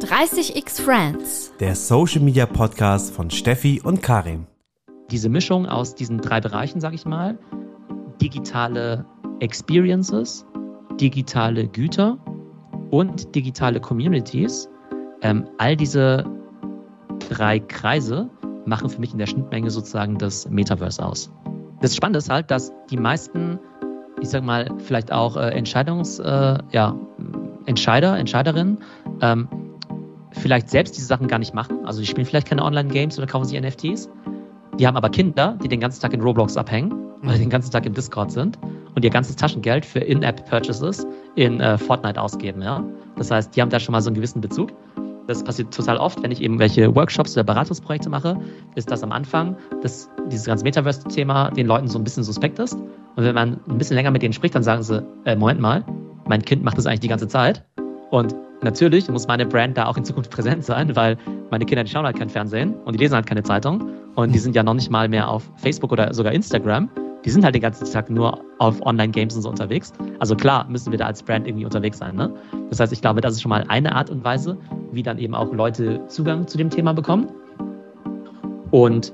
30x Friends. Der Social Media Podcast von Steffi und Karim. Diese Mischung aus diesen drei Bereichen, sage ich mal, digitale Experiences, digitale Güter und digitale Communities, ähm, all diese drei Kreise machen für mich in der Schnittmenge sozusagen das Metaverse aus. Das Spannende ist halt, dass die meisten, ich sag mal, vielleicht auch äh, Entscheidungs, äh, ja, Entscheider, Entscheiderinnen, ähm, vielleicht selbst diese Sachen gar nicht machen. Also die spielen vielleicht keine Online-Games oder kaufen sich NFTs. Die haben aber Kinder, die den ganzen Tag in Roblox abhängen, weil die den ganzen Tag im Discord sind und ihr ganzes Taschengeld für In-App-Purchases in äh, Fortnite ausgeben. Ja? Das heißt, die haben da schon mal so einen gewissen Bezug. Das passiert total oft, wenn ich eben welche Workshops oder Beratungsprojekte mache, ist das am Anfang, dass dieses ganze Metaverse-Thema den Leuten so ein bisschen suspekt ist. Und wenn man ein bisschen länger mit denen spricht, dann sagen sie, äh, Moment mal, mein Kind macht das eigentlich die ganze Zeit. Und natürlich muss meine Brand da auch in Zukunft präsent sein, weil meine Kinder, die schauen halt kein Fernsehen und die lesen halt keine Zeitung und die sind ja noch nicht mal mehr auf Facebook oder sogar Instagram. Die sind halt den ganzen Tag nur auf Online-Games und so unterwegs. Also klar müssen wir da als Brand irgendwie unterwegs sein. Ne? Das heißt, ich glaube, das ist schon mal eine Art und Weise, wie dann eben auch Leute Zugang zu dem Thema bekommen. Und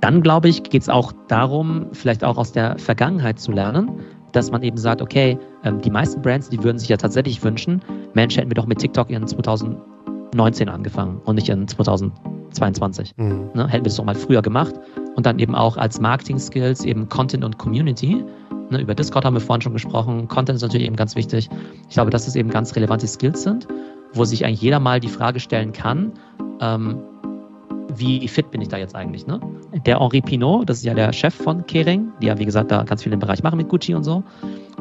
dann, glaube ich, geht es auch darum, vielleicht auch aus der Vergangenheit zu lernen dass man eben sagt, okay, ähm, die meisten Brands, die würden sich ja tatsächlich wünschen, Mensch, hätten wir doch mit TikTok in 2019 angefangen und nicht in 2022. Mhm. Ne? Hätten wir das doch mal früher gemacht und dann eben auch als Marketing-Skills eben Content und Community. Ne? Über Discord haben wir vorhin schon gesprochen. Content ist natürlich eben ganz wichtig. Ich glaube, dass das eben ganz relevante Skills sind, wo sich eigentlich jeder mal die Frage stellen kann, ähm, wie fit bin ich da jetzt eigentlich? Ne? Der Henri Pinot, das ist ja der Chef von Kering, die ja, wie gesagt, da ganz viel im Bereich machen mit Gucci und so.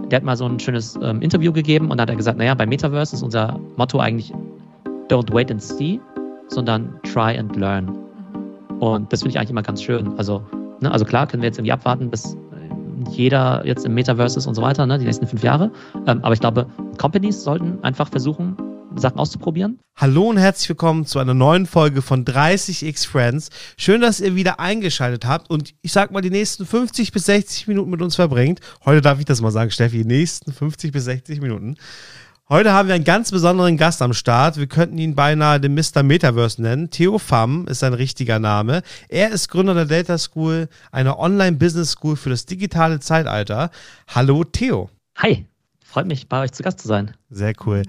Der hat mal so ein schönes ähm, Interview gegeben und hat er gesagt, naja, bei Metaverse ist unser Motto eigentlich don't wait and see, sondern try and learn. Und das finde ich eigentlich immer ganz schön. Also, ne, also klar, können wir jetzt irgendwie abwarten, bis jeder jetzt im Metaverse ist und so weiter, ne, die nächsten fünf Jahre. Ähm, aber ich glaube, Companies sollten einfach versuchen, Sachen auszuprobieren. Hallo und herzlich willkommen zu einer neuen Folge von 30x Friends. Schön, dass ihr wieder eingeschaltet habt und ich sag mal die nächsten 50 bis 60 Minuten mit uns verbringt. Heute darf ich das mal sagen, Steffi, die nächsten 50 bis 60 Minuten. Heute haben wir einen ganz besonderen Gast am Start. Wir könnten ihn beinahe den Mr. Metaverse nennen. Theo Pham ist sein richtiger Name. Er ist Gründer der Data School, einer Online-Business School für das digitale Zeitalter. Hallo Theo. Hi. Freut mich, bei euch zu Gast zu sein. Sehr cool.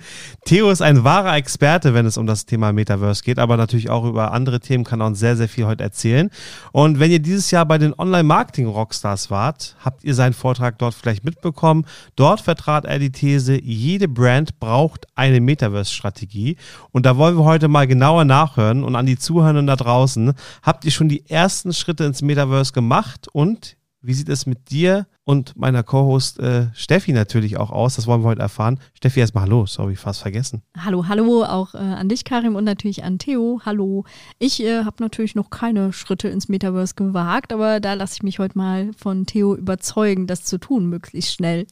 Theo ist ein wahrer Experte, wenn es um das Thema Metaverse geht, aber natürlich auch über andere Themen kann er uns sehr, sehr viel heute erzählen. Und wenn ihr dieses Jahr bei den Online-Marketing-Rockstars wart, habt ihr seinen Vortrag dort vielleicht mitbekommen. Dort vertrat er die These, jede Brand braucht eine Metaverse-Strategie. Und da wollen wir heute mal genauer nachhören und an die Zuhörenden da draußen. Habt ihr schon die ersten Schritte ins Metaverse gemacht und wie sieht es mit dir und meiner Co-Host äh, Steffi natürlich auch aus? Das wollen wir heute erfahren. Steffi, erstmal hallo. Sorry, fast vergessen. Hallo, hallo auch äh, an dich, Karim, und natürlich an Theo. Hallo. Ich äh, habe natürlich noch keine Schritte ins Metaverse gewagt, aber da lasse ich mich heute mal von Theo überzeugen, das zu tun, möglichst schnell.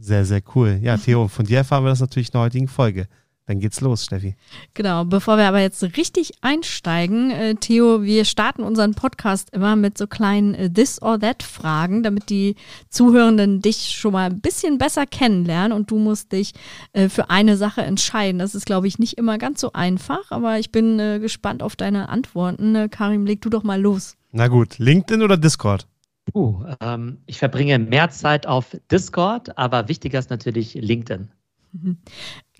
Sehr, sehr cool. Ja, Theo, von dir erfahren wir das natürlich in der heutigen Folge. Dann geht's los, Steffi. Genau, bevor wir aber jetzt richtig einsteigen, äh, Theo, wir starten unseren Podcast immer mit so kleinen äh, This or That Fragen, damit die Zuhörenden dich schon mal ein bisschen besser kennenlernen und du musst dich äh, für eine Sache entscheiden. Das ist, glaube ich, nicht immer ganz so einfach, aber ich bin äh, gespannt auf deine Antworten. Äh, Karim, leg du doch mal los. Na gut, LinkedIn oder Discord? Uh, ähm, ich verbringe mehr Zeit auf Discord, aber wichtiger ist natürlich LinkedIn.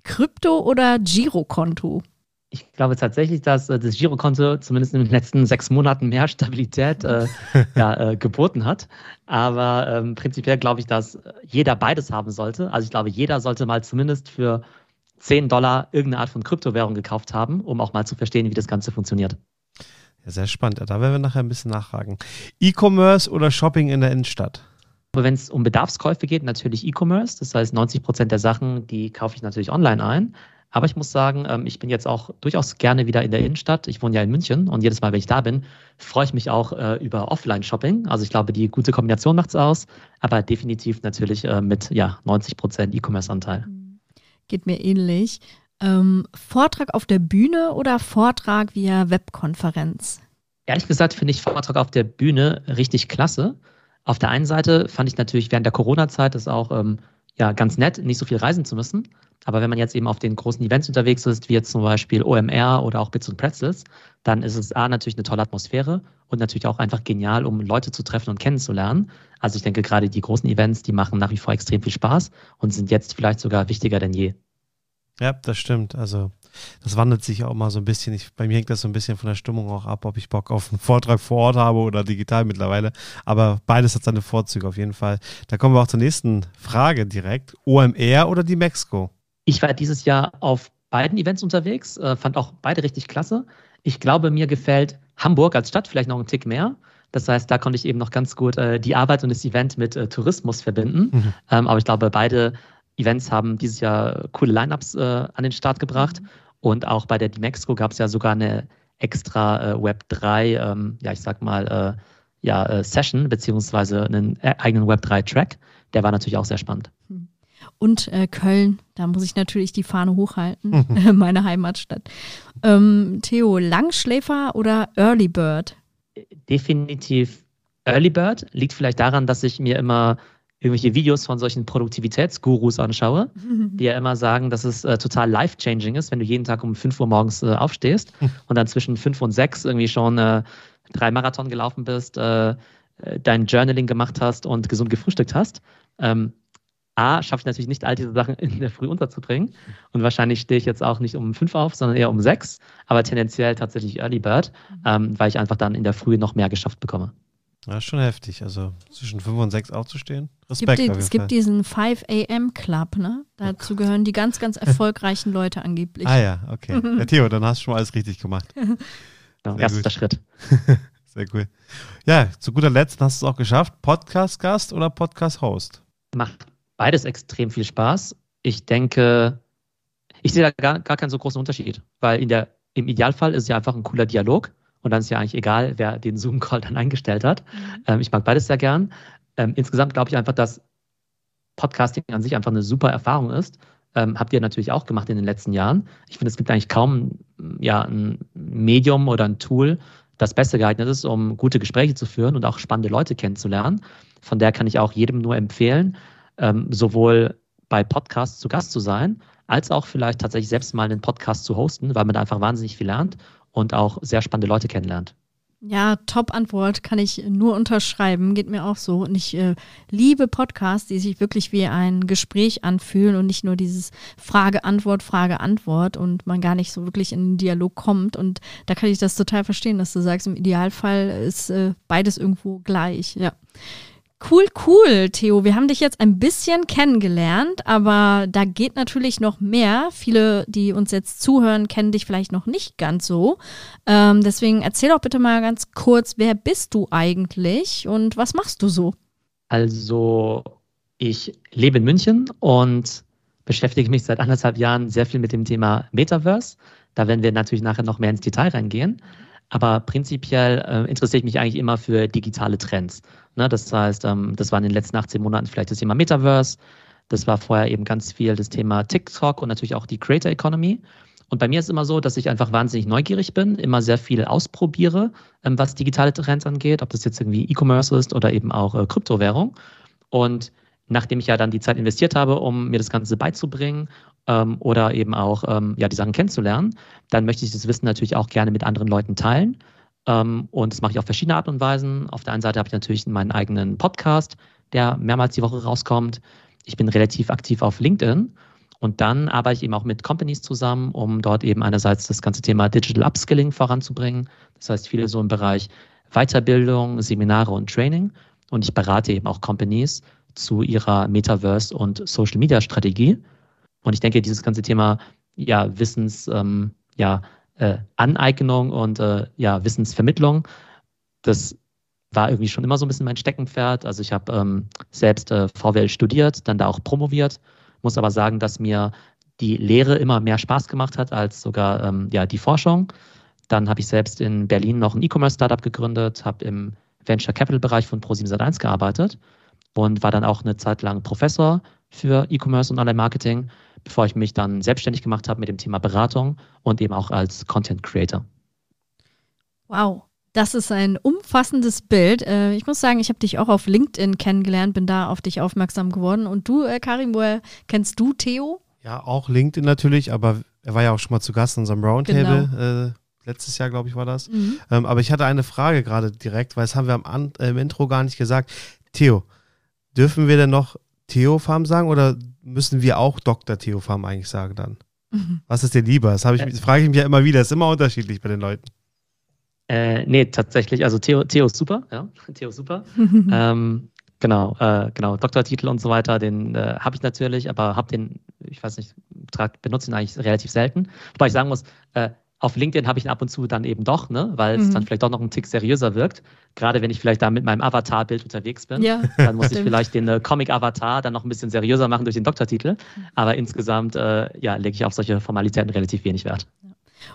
Krypto oder Girokonto? Ich glaube tatsächlich, dass äh, das Girokonto zumindest in den letzten sechs Monaten mehr Stabilität äh, ja, äh, geboten hat. Aber ähm, prinzipiell glaube ich, dass jeder beides haben sollte. Also ich glaube, jeder sollte mal zumindest für 10 Dollar irgendeine Art von Kryptowährung gekauft haben, um auch mal zu verstehen, wie das Ganze funktioniert. Ja, sehr spannend. Da werden wir nachher ein bisschen nachfragen. E-Commerce oder Shopping in der Innenstadt? Aber wenn es um Bedarfskäufe geht, natürlich E-Commerce. Das heißt, 90 Prozent der Sachen, die kaufe ich natürlich online ein. Aber ich muss sagen, ähm, ich bin jetzt auch durchaus gerne wieder in der Innenstadt. Ich wohne ja in München und jedes Mal, wenn ich da bin, freue ich mich auch äh, über Offline-Shopping. Also ich glaube, die gute Kombination macht es aus, aber definitiv natürlich äh, mit ja, 90 Prozent E-Commerce-Anteil. Geht mir ähnlich. Ähm, Vortrag auf der Bühne oder Vortrag via Webkonferenz? Ehrlich gesagt finde ich Vortrag auf der Bühne richtig klasse. Auf der einen Seite fand ich natürlich während der Corona-Zeit das auch ähm, ja, ganz nett, nicht so viel reisen zu müssen. Aber wenn man jetzt eben auf den großen Events unterwegs ist, wie jetzt zum Beispiel OMR oder auch Bits und Pretzels, dann ist es A natürlich eine tolle Atmosphäre und natürlich auch einfach genial, um Leute zu treffen und kennenzulernen. Also ich denke gerade die großen Events, die machen nach wie vor extrem viel Spaß und sind jetzt vielleicht sogar wichtiger denn je. Ja, das stimmt. Also das wandelt sich auch mal so ein bisschen. Ich, bei mir hängt das so ein bisschen von der Stimmung auch ab, ob ich Bock auf einen Vortrag vor Ort habe oder digital mittlerweile. Aber beides hat seine Vorzüge auf jeden Fall. Da kommen wir auch zur nächsten Frage direkt. OMR oder die Mexiko? Ich war dieses Jahr auf beiden Events unterwegs, äh, fand auch beide richtig klasse. Ich glaube, mir gefällt Hamburg als Stadt vielleicht noch einen Tick mehr. Das heißt, da konnte ich eben noch ganz gut äh, die Arbeit und das Event mit äh, Tourismus verbinden. Mhm. Ähm, aber ich glaube, beide Events haben dieses Jahr coole Lineups äh, an den Start gebracht. Mhm. Und auch bei der Dimexco gab es ja sogar eine extra äh, Web 3, ähm, ja, ich sag mal, äh, ja, äh, Session, beziehungsweise einen äh, eigenen Web 3 Track. Der war natürlich auch sehr spannend. Mhm. Und äh, Köln, da muss ich natürlich die Fahne hochhalten, mhm. meine Heimatstadt. Ähm, Theo, Langschläfer oder Early Bird? Definitiv Early Bird. Liegt vielleicht daran, dass ich mir immer irgendwelche Videos von solchen Produktivitätsgurus anschaue, die ja immer sagen, dass es äh, total life-changing ist, wenn du jeden Tag um 5 Uhr morgens äh, aufstehst und dann zwischen 5 und 6 irgendwie schon äh, drei Marathon gelaufen bist, äh, äh, dein Journaling gemacht hast und gesund gefrühstückt hast. Ähm, A, schaffe ich natürlich nicht, all diese Sachen in der Früh unterzubringen. Und wahrscheinlich stehe ich jetzt auch nicht um fünf auf, sondern eher um sechs, aber tendenziell tatsächlich Early Bird, mhm. ähm, weil ich einfach dann in der Früh noch mehr geschafft bekomme. Ja, schon heftig. Also zwischen 5 und 6 aufzustehen. Respekt. Gibt die, es gibt diesen 5 AM Club, ne? Dazu oh gehören die ganz, ganz erfolgreichen Leute angeblich. Ah ja, okay. Ja, Theo, dann hast du schon mal alles richtig gemacht. Ja, erster gut. Schritt. Sehr cool. Ja, zu guter Letzt hast du es auch geschafft. Podcast-Gast oder Podcast-Host? Macht beides extrem viel Spaß. Ich denke, ich sehe da gar, gar keinen so großen Unterschied, weil in der, im Idealfall ist es ja einfach ein cooler Dialog und dann ist ja eigentlich egal, wer den Zoom-Call dann eingestellt hat. Mhm. Ähm, ich mag beides sehr gern. Ähm, insgesamt glaube ich einfach, dass Podcasting an sich einfach eine super Erfahrung ist. Ähm, habt ihr natürlich auch gemacht in den letzten Jahren. Ich finde, es gibt eigentlich kaum ja, ein Medium oder ein Tool, das besser geeignet ist, um gute Gespräche zu führen und auch spannende Leute kennenzulernen. Von der kann ich auch jedem nur empfehlen, ähm, sowohl bei Podcasts zu Gast zu sein, als auch vielleicht tatsächlich selbst mal einen Podcast zu hosten, weil man da einfach wahnsinnig viel lernt und auch sehr spannende Leute kennenlernt. Ja, Top-Antwort kann ich nur unterschreiben, geht mir auch so. Und ich äh, liebe Podcasts, die sich wirklich wie ein Gespräch anfühlen und nicht nur dieses Frage-Antwort, Frage-Antwort und man gar nicht so wirklich in den Dialog kommt. Und da kann ich das total verstehen, dass du sagst, im Idealfall ist äh, beides irgendwo gleich. Ja. Cool, cool, Theo. Wir haben dich jetzt ein bisschen kennengelernt, aber da geht natürlich noch mehr. Viele, die uns jetzt zuhören, kennen dich vielleicht noch nicht ganz so. Ähm, deswegen erzähl doch bitte mal ganz kurz, wer bist du eigentlich und was machst du so? Also, ich lebe in München und beschäftige mich seit anderthalb Jahren sehr viel mit dem Thema Metaverse. Da werden wir natürlich nachher noch mehr ins Detail reingehen. Aber prinzipiell äh, interessiere ich mich eigentlich immer für digitale Trends. Ne, das heißt, ähm, das war in den letzten 18 Monaten vielleicht das Thema Metaverse. Das war vorher eben ganz viel das Thema TikTok und natürlich auch die Creator Economy. Und bei mir ist es immer so, dass ich einfach wahnsinnig neugierig bin, immer sehr viel ausprobiere, ähm, was digitale Trends angeht, ob das jetzt irgendwie E-Commerce ist oder eben auch äh, Kryptowährung. Und nachdem ich ja dann die Zeit investiert habe, um mir das Ganze beizubringen ähm, oder eben auch ähm, ja, die Sachen kennenzulernen, dann möchte ich das Wissen natürlich auch gerne mit anderen Leuten teilen. Ähm, und das mache ich auf verschiedene Art und Weisen. Auf der einen Seite habe ich natürlich meinen eigenen Podcast, der mehrmals die Woche rauskommt. Ich bin relativ aktiv auf LinkedIn. Und dann arbeite ich eben auch mit Companies zusammen, um dort eben einerseits das ganze Thema Digital Upskilling voranzubringen. Das heißt, viele so im Bereich Weiterbildung, Seminare und Training. Und ich berate eben auch Companies zu ihrer Metaverse- und Social-Media-Strategie. Und ich denke, dieses ganze Thema ja, Wissens, ähm, ja, äh, Aneignung und äh, ja, Wissensvermittlung, das war irgendwie schon immer so ein bisschen mein Steckenpferd. Also ich habe ähm, selbst äh, VWL studiert, dann da auch promoviert, muss aber sagen, dass mir die Lehre immer mehr Spaß gemacht hat als sogar ähm, ja, die Forschung. Dann habe ich selbst in Berlin noch ein E-Commerce-Startup gegründet, habe im Venture Capital-Bereich von Pro7 gearbeitet und war dann auch eine Zeit lang Professor für E-Commerce und Online-Marketing, bevor ich mich dann selbstständig gemacht habe mit dem Thema Beratung und eben auch als Content Creator. Wow. Das ist ein umfassendes Bild. Äh, ich muss sagen, ich habe dich auch auf LinkedIn kennengelernt, bin da auf dich aufmerksam geworden. Und du, äh, Karim, woher kennst du Theo? Ja, auch LinkedIn natürlich, aber er war ja auch schon mal zu Gast in unserem Roundtable. Genau. Äh, letztes Jahr, glaube ich, war das. Mhm. Ähm, aber ich hatte eine Frage gerade direkt, weil das haben wir am An äh, im Intro gar nicht gesagt. Theo, dürfen wir denn noch Theo Farm sagen oder müssen wir auch Dr. Theo Farm eigentlich sagen dann? Mhm. Was ist dir lieber? Das, ich, das frage ich mich ja immer wieder. Das ist immer unterschiedlich bei den Leuten. Äh, nee, tatsächlich. Also Theo, Theo ist super. Ja, Theo ist super. ähm, genau, äh, genau. Doktortitel und so weiter, den äh, habe ich natürlich, aber habe den, ich weiß nicht, benutze ihn eigentlich relativ selten. Wobei ich sagen muss, äh, auf LinkedIn habe ich ihn ab und zu dann eben doch, ne, weil es mhm. dann vielleicht doch noch einen Tick seriöser wirkt. Gerade wenn ich vielleicht da mit meinem Avatar-Bild unterwegs bin, ja, dann muss ich vielleicht den äh, Comic-Avatar dann noch ein bisschen seriöser machen durch den Doktortitel. Aber insgesamt äh, ja, lege ich auf solche Formalitäten relativ wenig Wert.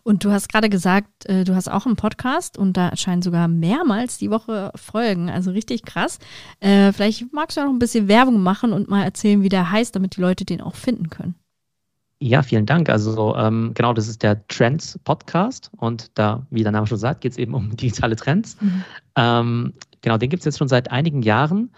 Und du hast gerade gesagt, äh, du hast auch einen Podcast und da erscheinen sogar mehrmals die Woche Folgen. Also richtig krass. Äh, vielleicht magst du auch noch ein bisschen Werbung machen und mal erzählen, wie der heißt, damit die Leute den auch finden können. Ja, vielen Dank. Also ähm, genau, das ist der Trends Podcast und da, wie der Name schon sagt, geht es eben um digitale Trends. Mhm. Ähm, genau, den gibt es jetzt schon seit einigen Jahren.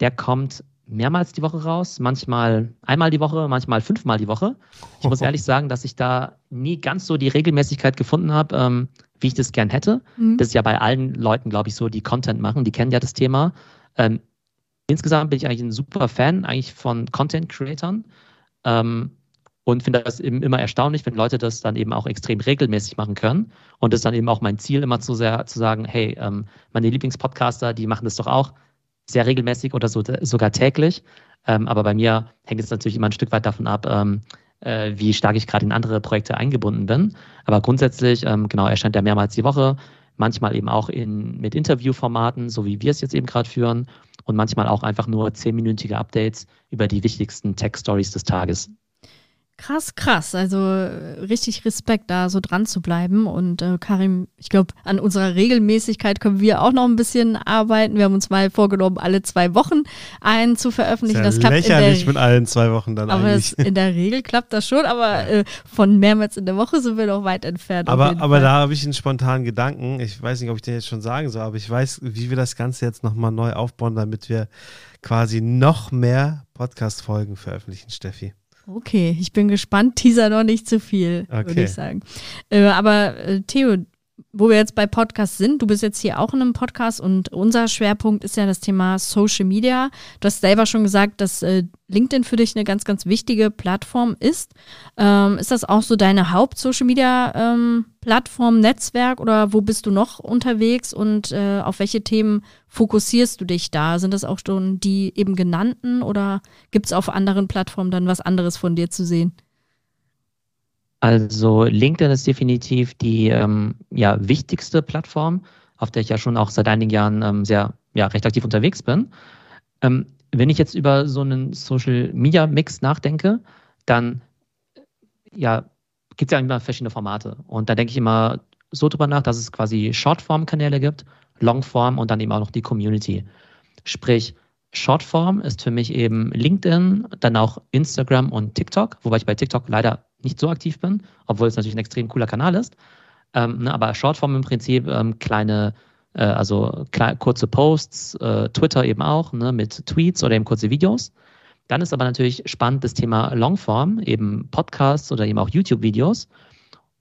Der kommt mehrmals die Woche raus, manchmal einmal die Woche, manchmal fünfmal die Woche. Ich muss ehrlich sagen, dass ich da nie ganz so die Regelmäßigkeit gefunden habe, ähm, wie ich das gern hätte. Mhm. Das ist ja bei allen Leuten, glaube ich, so, die Content machen, die kennen ja das Thema. Ähm, insgesamt bin ich eigentlich ein super Fan eigentlich von Content-Creatern. Und finde das eben immer erstaunlich, wenn Leute das dann eben auch extrem regelmäßig machen können. Und das ist dann eben auch mein Ziel, immer zu sehr zu sagen, hey, ähm, meine Lieblingspodcaster, die machen das doch auch sehr regelmäßig oder so, sogar täglich. Ähm, aber bei mir hängt es natürlich immer ein Stück weit davon ab, ähm, äh, wie stark ich gerade in andere Projekte eingebunden bin. Aber grundsätzlich, ähm, genau, erscheint er mehrmals die Woche, manchmal eben auch in, mit Interviewformaten, so wie wir es jetzt eben gerade führen, und manchmal auch einfach nur zehnminütige Updates über die wichtigsten Tech-Stories des Tages. Krass, krass. Also äh, richtig Respekt, da so dran zu bleiben. Und äh, Karim, ich glaube, an unserer Regelmäßigkeit können wir auch noch ein bisschen arbeiten. Wir haben uns mal vorgenommen, alle zwei Wochen einen zu veröffentlichen. das klappt lächerlich mit allen zwei Wochen dann aber eigentlich. Das, in der Regel klappt das schon, aber äh, von mehrmals in der Woche sind wir noch weit entfernt. Aber, aber da habe ich einen spontanen Gedanken. Ich weiß nicht, ob ich den jetzt schon sagen soll, aber ich weiß, wie wir das Ganze jetzt nochmal neu aufbauen, damit wir quasi noch mehr Podcast-Folgen veröffentlichen, Steffi. Okay, ich bin gespannt. Teaser noch nicht zu viel, okay. würde ich sagen. Äh, aber äh, Theo, wo wir jetzt bei Podcasts sind, du bist jetzt hier auch in einem Podcast und unser Schwerpunkt ist ja das Thema Social Media. Du hast selber schon gesagt, dass äh, LinkedIn für dich eine ganz, ganz wichtige Plattform ist. Ähm, ist das auch so deine Haupt-Social Media ähm, Netzwerk oder wo bist du noch unterwegs und äh, auf welche Themen fokussierst du dich da? Sind das auch schon die eben genannten oder gibt es auf anderen Plattformen dann was anderes von dir zu sehen? Also LinkedIn ist definitiv die ähm, ja, wichtigste Plattform, auf der ich ja schon auch seit einigen Jahren ähm, sehr ja, recht aktiv unterwegs bin. Ähm, wenn ich jetzt über so einen Social Media Mix nachdenke, dann ja, gibt es ja immer verschiedene Formate. Und da denke ich immer so drüber nach, dass es quasi Shortform-Kanäle gibt, Longform und dann eben auch noch die Community. Sprich, Shortform ist für mich eben LinkedIn, dann auch Instagram und TikTok, wobei ich bei TikTok leider nicht so aktiv bin, obwohl es natürlich ein extrem cooler Kanal ist. Ähm, ne, aber Shortform im Prinzip ähm, kleine, äh, also kurze Posts, äh, Twitter eben auch, ne, mit Tweets oder eben kurze Videos. Dann ist aber natürlich spannend das Thema Longform, eben Podcasts oder eben auch YouTube-Videos.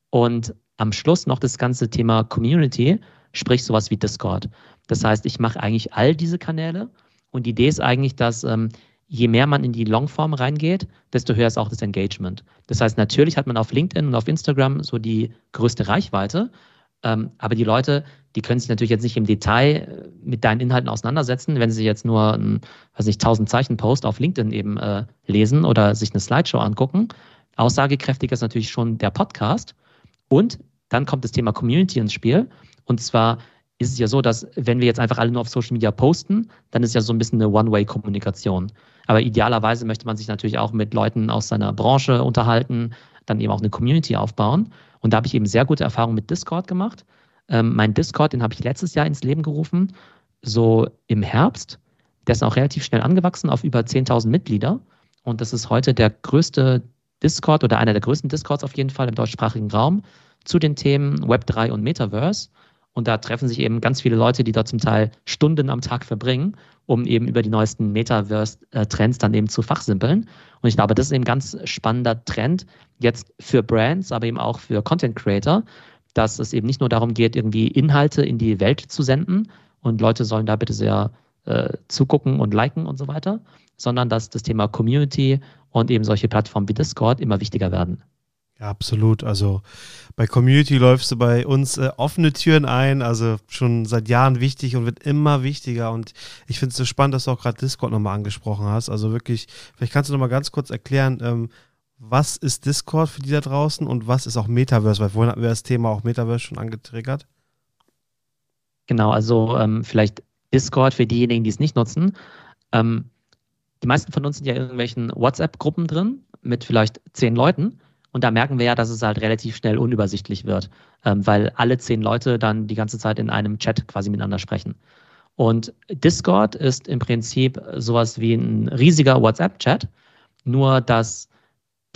Und am Schluss noch das ganze Thema Community, sprich sowas wie Discord. Das heißt, ich mache eigentlich all diese Kanäle und die Idee ist eigentlich, dass ähm, je mehr man in die Longform reingeht, desto höher ist auch das Engagement. Das heißt, natürlich hat man auf LinkedIn und auf Instagram so die größte Reichweite, ähm, aber die Leute, die können sich natürlich jetzt nicht im Detail äh, mit deinen Inhalten auseinandersetzen, wenn sie jetzt nur ein, weiß nicht, 1000 Zeichen Post auf LinkedIn eben äh, lesen oder sich eine Slideshow angucken. Aussagekräftiger ist natürlich schon der Podcast. Und dann kommt das Thema Community ins Spiel. Und zwar ist es ja so, dass wenn wir jetzt einfach alle nur auf Social Media posten, dann ist ja so ein bisschen eine One-Way-Kommunikation. Aber idealerweise möchte man sich natürlich auch mit Leuten aus seiner Branche unterhalten, dann eben auch eine Community aufbauen. Und da habe ich eben sehr gute Erfahrungen mit Discord gemacht. Ähm, mein Discord, den habe ich letztes Jahr ins Leben gerufen, so im Herbst. Der ist auch relativ schnell angewachsen auf über 10.000 Mitglieder. Und das ist heute der größte Discord oder einer der größten Discords auf jeden Fall im deutschsprachigen Raum zu den Themen Web3 und Metaverse. Und da treffen sich eben ganz viele Leute, die da zum Teil Stunden am Tag verbringen, um eben über die neuesten Metaverse-Trends dann eben zu fachsimpeln. Und ich glaube, das ist eben ein ganz spannender Trend jetzt für Brands, aber eben auch für Content Creator, dass es eben nicht nur darum geht, irgendwie Inhalte in die Welt zu senden und Leute sollen da bitte sehr äh, zugucken und liken und so weiter, sondern dass das Thema Community und eben solche Plattformen wie Discord immer wichtiger werden. Ja, absolut. Also bei Community läufst du bei uns äh, offene Türen ein, also schon seit Jahren wichtig und wird immer wichtiger. Und ich finde es so spannend, dass du auch gerade Discord nochmal angesprochen hast. Also wirklich, vielleicht kannst du nochmal ganz kurz erklären, ähm, was ist Discord für die da draußen und was ist auch Metaverse? Weil vorhin hatten wir das Thema auch Metaverse schon angetriggert. Genau, also ähm, vielleicht Discord für diejenigen, die es nicht nutzen. Ähm, die meisten von uns sind ja in irgendwelchen WhatsApp-Gruppen drin mit vielleicht zehn Leuten. Und da merken wir ja, dass es halt relativ schnell unübersichtlich wird, ähm, weil alle zehn Leute dann die ganze Zeit in einem Chat quasi miteinander sprechen. Und Discord ist im Prinzip sowas wie ein riesiger WhatsApp-Chat, nur dass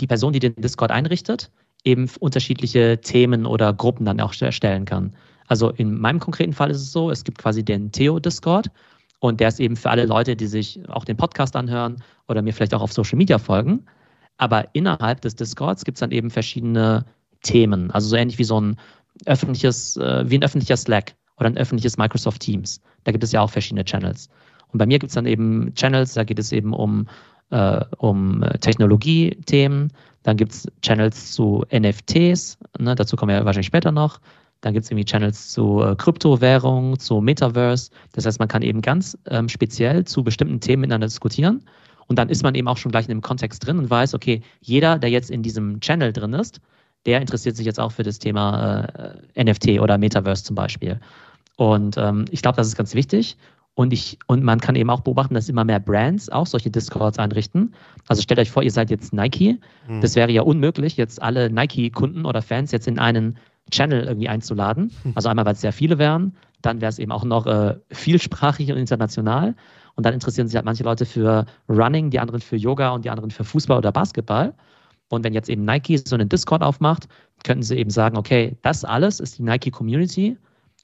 die Person, die den Discord einrichtet, eben unterschiedliche Themen oder Gruppen dann auch erstellen kann. Also in meinem konkreten Fall ist es so, es gibt quasi den Theo-Discord und der ist eben für alle Leute, die sich auch den Podcast anhören oder mir vielleicht auch auf Social Media folgen. Aber innerhalb des Discords gibt es dann eben verschiedene Themen. Also so ähnlich wie so ein öffentliches, äh, wie ein öffentlicher Slack oder ein öffentliches Microsoft Teams. Da gibt es ja auch verschiedene Channels. Und bei mir gibt es dann eben Channels, da geht es eben um, äh, um Technologie-Themen. Dann gibt es Channels zu NFTs, ne, dazu kommen wir wahrscheinlich später noch. Dann gibt es irgendwie Channels zu äh, Kryptowährung, zu Metaverse. Das heißt, man kann eben ganz ähm, speziell zu bestimmten Themen miteinander diskutieren. Und dann ist man eben auch schon gleich in dem Kontext drin und weiß, okay, jeder, der jetzt in diesem Channel drin ist, der interessiert sich jetzt auch für das Thema äh, NFT oder Metaverse zum Beispiel. Und ähm, ich glaube, das ist ganz wichtig. Und, ich, und man kann eben auch beobachten, dass immer mehr Brands auch solche Discords einrichten. Also stellt euch vor, ihr seid jetzt Nike. Mhm. Das wäre ja unmöglich, jetzt alle Nike-Kunden oder Fans jetzt in einen Channel irgendwie einzuladen. Hm. Also einmal, weil es sehr viele wären, dann wäre es eben auch noch äh, vielsprachig und international. Und dann interessieren sich halt manche Leute für Running, die anderen für Yoga und die anderen für Fußball oder Basketball. Und wenn jetzt eben Nike so einen Discord aufmacht, könnten sie eben sagen, okay, das alles ist die Nike Community.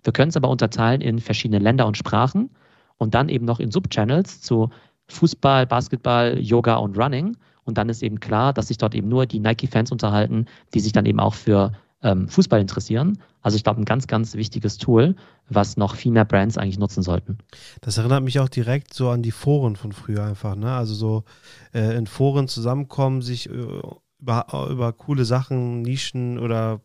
Wir können es aber unterteilen in verschiedene Länder und Sprachen und dann eben noch in Subchannels zu Fußball, Basketball, Yoga und Running. Und dann ist eben klar, dass sich dort eben nur die Nike-Fans unterhalten, die sich dann eben auch für ähm, Fußball interessieren. Also ich glaube, ein ganz, ganz wichtiges Tool, was noch viel mehr Brands eigentlich nutzen sollten. Das erinnert mich auch direkt so an die Foren von früher einfach. Ne? Also so äh, in Foren zusammenkommen, sich äh, über, über coole Sachen, Nischen oder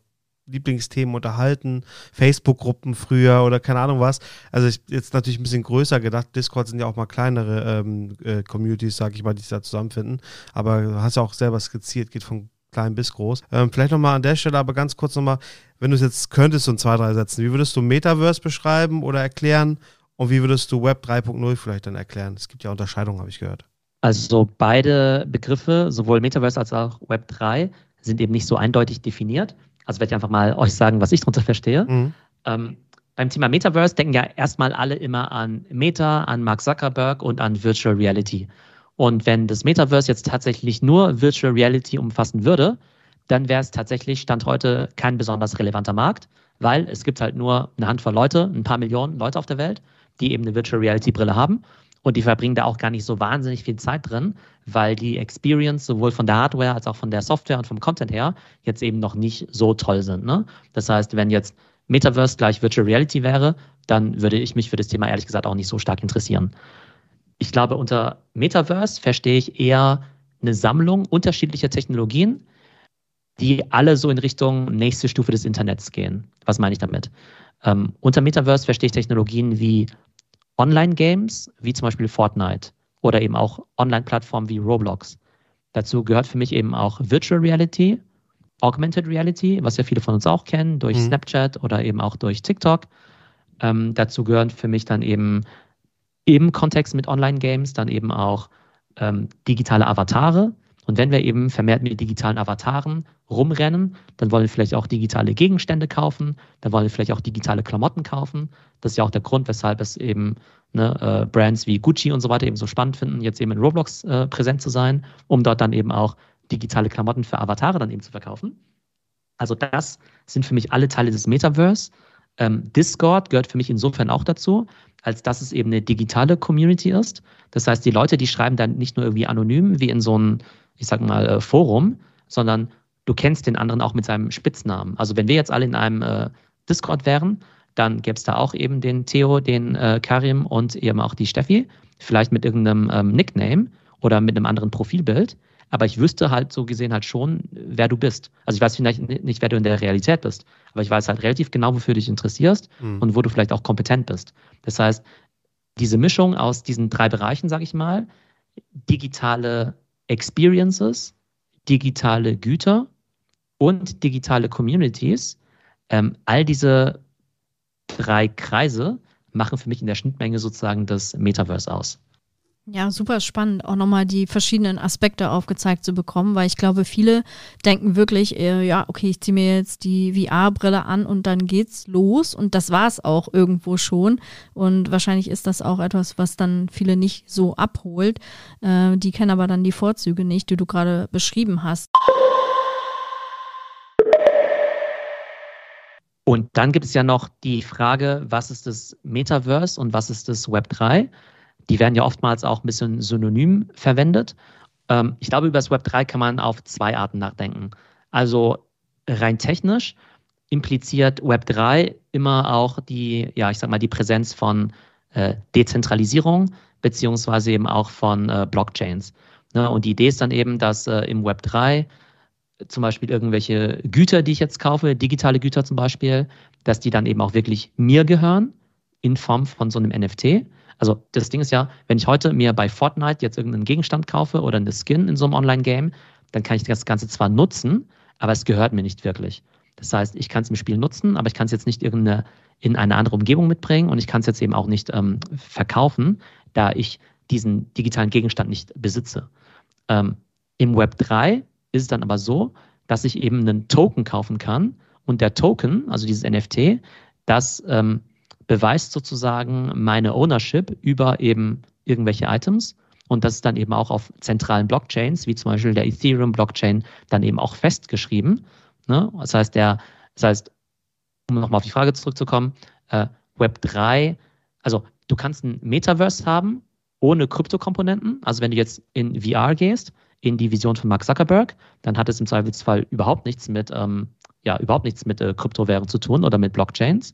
Lieblingsthemen unterhalten, Facebook-Gruppen früher oder keine Ahnung was. Also ich, jetzt natürlich ein bisschen größer gedacht. Discord sind ja auch mal kleinere ähm, äh, Communities, sag ich mal, die sich da zusammenfinden. Aber du hast ja auch selber skizziert, geht von klein bis groß. Ähm, vielleicht nochmal an der Stelle, aber ganz kurz nochmal, wenn du es jetzt könntest, so in zwei, drei Sätzen, wie würdest du Metaverse beschreiben oder erklären und wie würdest du Web 3.0 vielleicht dann erklären? Es gibt ja Unterscheidungen, habe ich gehört. Also beide Begriffe, sowohl Metaverse als auch Web 3, sind eben nicht so eindeutig definiert. Also werde ich einfach mal euch sagen, was ich darunter verstehe. Mhm. Ähm, beim Thema Metaverse denken ja erstmal alle immer an Meta, an Mark Zuckerberg und an Virtual Reality. Und wenn das Metaverse jetzt tatsächlich nur Virtual Reality umfassen würde, dann wäre es tatsächlich Stand heute kein besonders relevanter Markt, weil es gibt halt nur eine Handvoll Leute, ein paar Millionen Leute auf der Welt, die eben eine Virtual Reality Brille haben. Und die verbringen da auch gar nicht so wahnsinnig viel Zeit drin, weil die Experience sowohl von der Hardware als auch von der Software und vom Content her jetzt eben noch nicht so toll sind. Ne? Das heißt, wenn jetzt Metaverse gleich Virtual Reality wäre, dann würde ich mich für das Thema ehrlich gesagt auch nicht so stark interessieren ich glaube, unter Metaverse verstehe ich eher eine Sammlung unterschiedlicher Technologien, die alle so in Richtung nächste Stufe des Internets gehen. Was meine ich damit? Ähm, unter Metaverse verstehe ich Technologien wie Online-Games, wie zum Beispiel Fortnite oder eben auch Online-Plattformen wie Roblox. Dazu gehört für mich eben auch Virtual Reality, Augmented Reality, was ja viele von uns auch kennen, durch mhm. Snapchat oder eben auch durch TikTok. Ähm, dazu gehören für mich dann eben im Kontext mit Online-Games dann eben auch ähm, digitale Avatare. Und wenn wir eben vermehrt mit digitalen Avataren rumrennen, dann wollen wir vielleicht auch digitale Gegenstände kaufen, dann wollen wir vielleicht auch digitale Klamotten kaufen. Das ist ja auch der Grund, weshalb es eben ne, äh, Brands wie Gucci und so weiter eben so spannend finden, jetzt eben in Roblox äh, präsent zu sein, um dort dann eben auch digitale Klamotten für Avatare dann eben zu verkaufen. Also das sind für mich alle Teile des Metaverse. Ähm, Discord gehört für mich insofern auch dazu, als dass es eben eine digitale Community ist. Das heißt, die Leute, die schreiben dann nicht nur irgendwie anonym wie in so einem, ich sag mal, äh, Forum, sondern du kennst den anderen auch mit seinem Spitznamen. Also wenn wir jetzt alle in einem äh, Discord wären, dann gäbe es da auch eben den Theo, den äh, Karim und eben auch die Steffi, vielleicht mit irgendeinem ähm, Nickname oder mit einem anderen Profilbild. Aber ich wüsste halt so gesehen halt schon, wer du bist. Also ich weiß vielleicht nicht, wer du in der Realität bist, aber ich weiß halt relativ genau, wofür du dich interessierst mhm. und wo du vielleicht auch kompetent bist. Das heißt, diese Mischung aus diesen drei Bereichen, sage ich mal, digitale Experiences, digitale Güter und digitale Communities, ähm, all diese drei Kreise machen für mich in der Schnittmenge sozusagen das Metaverse aus. Ja, super spannend, auch nochmal die verschiedenen Aspekte aufgezeigt zu bekommen, weil ich glaube, viele denken wirklich, äh, ja, okay, ich ziehe mir jetzt die VR-Brille an und dann geht's los und das war's auch irgendwo schon. Und wahrscheinlich ist das auch etwas, was dann viele nicht so abholt. Äh, die kennen aber dann die Vorzüge nicht, die du gerade beschrieben hast. Und dann gibt es ja noch die Frage, was ist das Metaverse und was ist das Web 3? Die werden ja oftmals auch ein bisschen synonym verwendet. Ähm, ich glaube, über das Web 3 kann man auf zwei Arten nachdenken. Also rein technisch impliziert Web 3 immer auch die, ja, ich sag mal, die Präsenz von äh, Dezentralisierung beziehungsweise eben auch von äh, Blockchains. Ne? Und die Idee ist dann eben, dass äh, im Web 3 zum Beispiel irgendwelche Güter, die ich jetzt kaufe, digitale Güter zum Beispiel, dass die dann eben auch wirklich mir gehören in Form von so einem NFT. Also das Ding ist ja, wenn ich heute mir bei Fortnite jetzt irgendeinen Gegenstand kaufe oder eine Skin in so einem Online-Game, dann kann ich das Ganze zwar nutzen, aber es gehört mir nicht wirklich. Das heißt, ich kann es im Spiel nutzen, aber ich kann es jetzt nicht irgendeine, in eine andere Umgebung mitbringen und ich kann es jetzt eben auch nicht ähm, verkaufen, da ich diesen digitalen Gegenstand nicht besitze. Ähm, Im Web 3 ist es dann aber so, dass ich eben einen Token kaufen kann und der Token, also dieses NFT, das ähm, beweist sozusagen meine Ownership über eben irgendwelche Items und das ist dann eben auch auf zentralen Blockchains, wie zum Beispiel der Ethereum-Blockchain, dann eben auch festgeschrieben. Ne? Das heißt, der, das heißt, um nochmal auf die Frage zurückzukommen, äh, Web 3, also du kannst ein Metaverse haben ohne Kryptokomponenten. Also wenn du jetzt in VR gehst, in die Vision von Mark Zuckerberg, dann hat es im Zweifelsfall überhaupt nichts mit, ähm, ja, überhaupt nichts mit äh, Kryptowährung zu tun oder mit Blockchains.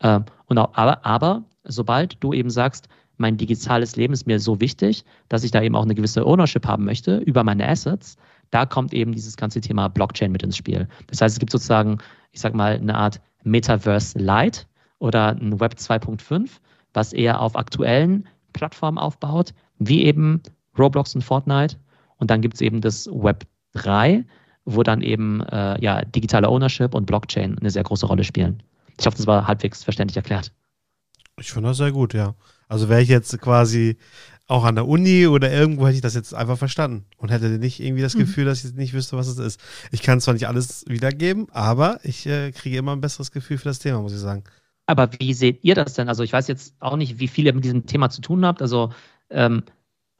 Äh, und auch, aber, aber sobald du eben sagst, mein digitales Leben ist mir so wichtig, dass ich da eben auch eine gewisse Ownership haben möchte über meine Assets, da kommt eben dieses ganze Thema Blockchain mit ins Spiel. Das heißt, es gibt sozusagen, ich sag mal, eine Art Metaverse Lite oder ein Web 2.5, was eher auf aktuellen Plattformen aufbaut, wie eben Roblox und Fortnite und dann gibt es eben das Web 3, wo dann eben äh, ja, digitale Ownership und Blockchain eine sehr große Rolle spielen. Ich hoffe, das war halbwegs verständlich erklärt. Ich finde das sehr gut, ja. Also wäre ich jetzt quasi auch an der Uni oder irgendwo hätte ich das jetzt einfach verstanden und hätte nicht irgendwie das mhm. Gefühl, dass ich nicht wüsste, was es ist. Ich kann zwar nicht alles wiedergeben, aber ich äh, kriege immer ein besseres Gefühl für das Thema, muss ich sagen. Aber wie seht ihr das denn? Also ich weiß jetzt auch nicht, wie viel ihr mit diesem Thema zu tun habt. Also ähm,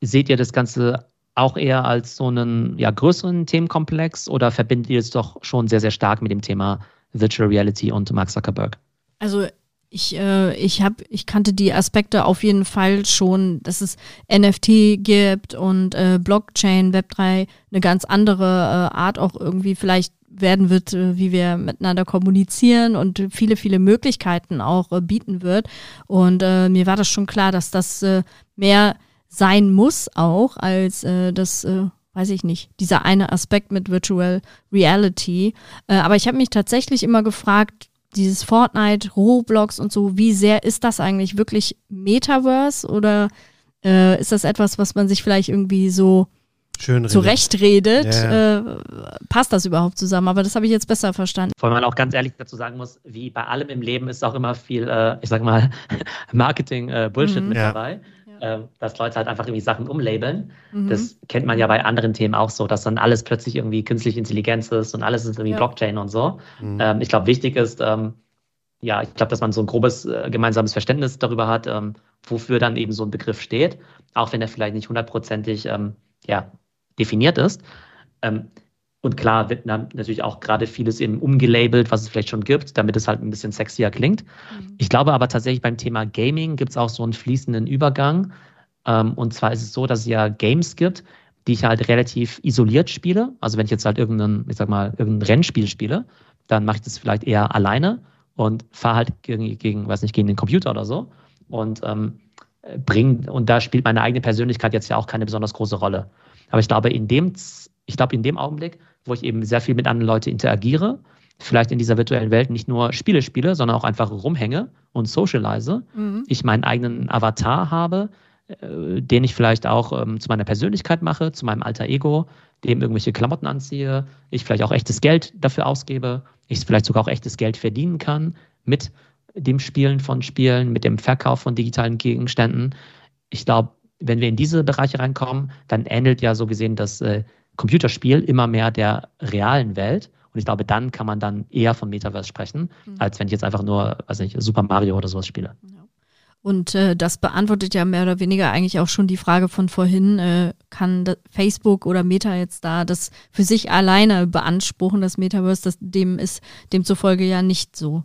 seht ihr das Ganze auch eher als so einen ja, größeren Themenkomplex oder verbindet ihr es doch schon sehr, sehr stark mit dem Thema Virtual Reality und Mark Zuckerberg? Also ich, äh, ich, hab, ich kannte die Aspekte auf jeden Fall schon, dass es NFT gibt und äh, Blockchain, Web3 eine ganz andere äh, Art auch irgendwie vielleicht werden wird, äh, wie wir miteinander kommunizieren und viele, viele Möglichkeiten auch äh, bieten wird. Und äh, mir war das schon klar, dass das äh, mehr sein muss auch als äh, das, äh, weiß ich nicht, dieser eine Aspekt mit Virtual Reality. Äh, aber ich habe mich tatsächlich immer gefragt, dieses Fortnite, Roblox und so, wie sehr ist das eigentlich wirklich Metaverse oder äh, ist das etwas, was man sich vielleicht irgendwie so Schön zurechtredet, ja. äh, passt das überhaupt zusammen? Aber das habe ich jetzt besser verstanden. Vor allem man auch ganz ehrlich dazu sagen muss, wie bei allem im Leben ist auch immer viel, äh, ich sag mal, Marketing-Bullshit äh, mhm. mit ja. dabei äh, dass Leute halt einfach irgendwie Sachen umlabeln. Mhm. Das kennt man ja bei anderen Themen auch so, dass dann alles plötzlich irgendwie künstliche Intelligenz ist und alles ist irgendwie ja. Blockchain und so. Mhm. Ähm, ich glaube, wichtig ist, ähm, ja, ich glaube, dass man so ein grobes äh, gemeinsames Verständnis darüber hat, ähm, wofür dann eben so ein Begriff steht, auch wenn er vielleicht nicht hundertprozentig ähm, ja, definiert ist. Und klar wird natürlich auch gerade vieles eben umgelabelt, was es vielleicht schon gibt, damit es halt ein bisschen sexier klingt. Mhm. Ich glaube aber tatsächlich beim Thema Gaming gibt es auch so einen fließenden Übergang. Ähm, und zwar ist es so, dass es ja Games gibt, die ich halt relativ isoliert spiele. Also wenn ich jetzt halt irgendein, ich sag mal, irgendein Rennspiel spiele, dann mache ich das vielleicht eher alleine und fahre halt gegen, gegen, weiß nicht, gegen den Computer oder so. Und ähm, bringt, und da spielt meine eigene Persönlichkeit jetzt ja auch keine besonders große Rolle. Aber ich glaube, in dem, ich glaube, in dem Augenblick, wo ich eben sehr viel mit anderen Leuten interagiere, vielleicht in dieser virtuellen Welt nicht nur Spiele spiele, sondern auch einfach rumhänge und socialize, mhm. ich meinen eigenen Avatar habe, äh, den ich vielleicht auch ähm, zu meiner Persönlichkeit mache, zu meinem alter Ego, dem irgendwelche Klamotten anziehe, ich vielleicht auch echtes Geld dafür ausgebe, ich vielleicht sogar auch echtes Geld verdienen kann mit dem Spielen von Spielen, mit dem Verkauf von digitalen Gegenständen. Ich glaube, wenn wir in diese Bereiche reinkommen, dann ähnelt ja so gesehen das äh, Computerspiel immer mehr der realen Welt. Und ich glaube, dann kann man dann eher von Metaverse sprechen, mhm. als wenn ich jetzt einfach nur, weiß nicht, Super Mario oder sowas spiele. Und äh, das beantwortet ja mehr oder weniger eigentlich auch schon die Frage von vorhin, äh, kann Facebook oder Meta jetzt da das für sich alleine beanspruchen, das Metaverse, das dem ist demzufolge ja nicht so.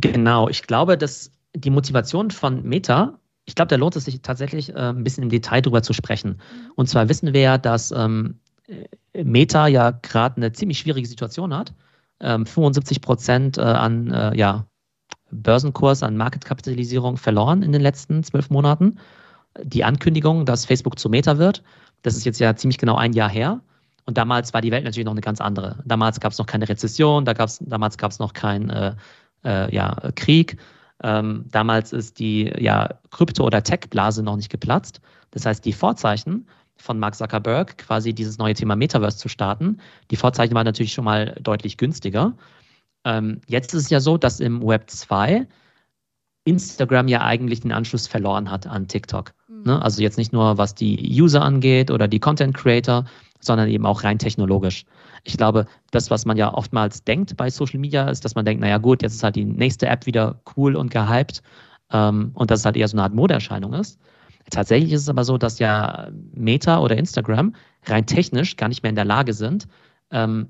Genau, ich glaube, dass die Motivation von Meta, ich glaube, da lohnt es sich tatsächlich äh, ein bisschen im Detail drüber zu sprechen. Und zwar wissen wir ja, dass ähm, Meta ja gerade eine ziemlich schwierige Situation hat. Ähm, 75 Prozent äh, an äh, ja, Börsenkurs, an Marketkapitalisierung verloren in den letzten zwölf Monaten. Die Ankündigung, dass Facebook zu Meta wird, das ist jetzt ja ziemlich genau ein Jahr her. Und damals war die Welt natürlich noch eine ganz andere. Damals gab es noch keine Rezession, da gab's, damals gab es noch kein äh, äh, ja, Krieg. Ähm, damals ist die ja, Krypto- oder Tech-Blase noch nicht geplatzt. Das heißt, die Vorzeichen von Mark Zuckerberg, quasi dieses neue Thema Metaverse zu starten, die Vorzeichen waren natürlich schon mal deutlich günstiger. Ähm, jetzt ist es ja so, dass im Web 2 Instagram ja eigentlich den Anschluss verloren hat an TikTok. Mhm. Ne? Also jetzt nicht nur was die User angeht oder die Content Creator, sondern eben auch rein technologisch. Ich glaube, das, was man ja oftmals denkt bei Social Media, ist, dass man denkt, naja gut, jetzt ist halt die nächste App wieder cool und gehypt ähm, und dass es halt eher so eine Art Modeerscheinung ist. Tatsächlich ist es aber so, dass ja Meta oder Instagram rein technisch gar nicht mehr in der Lage sind, ähm,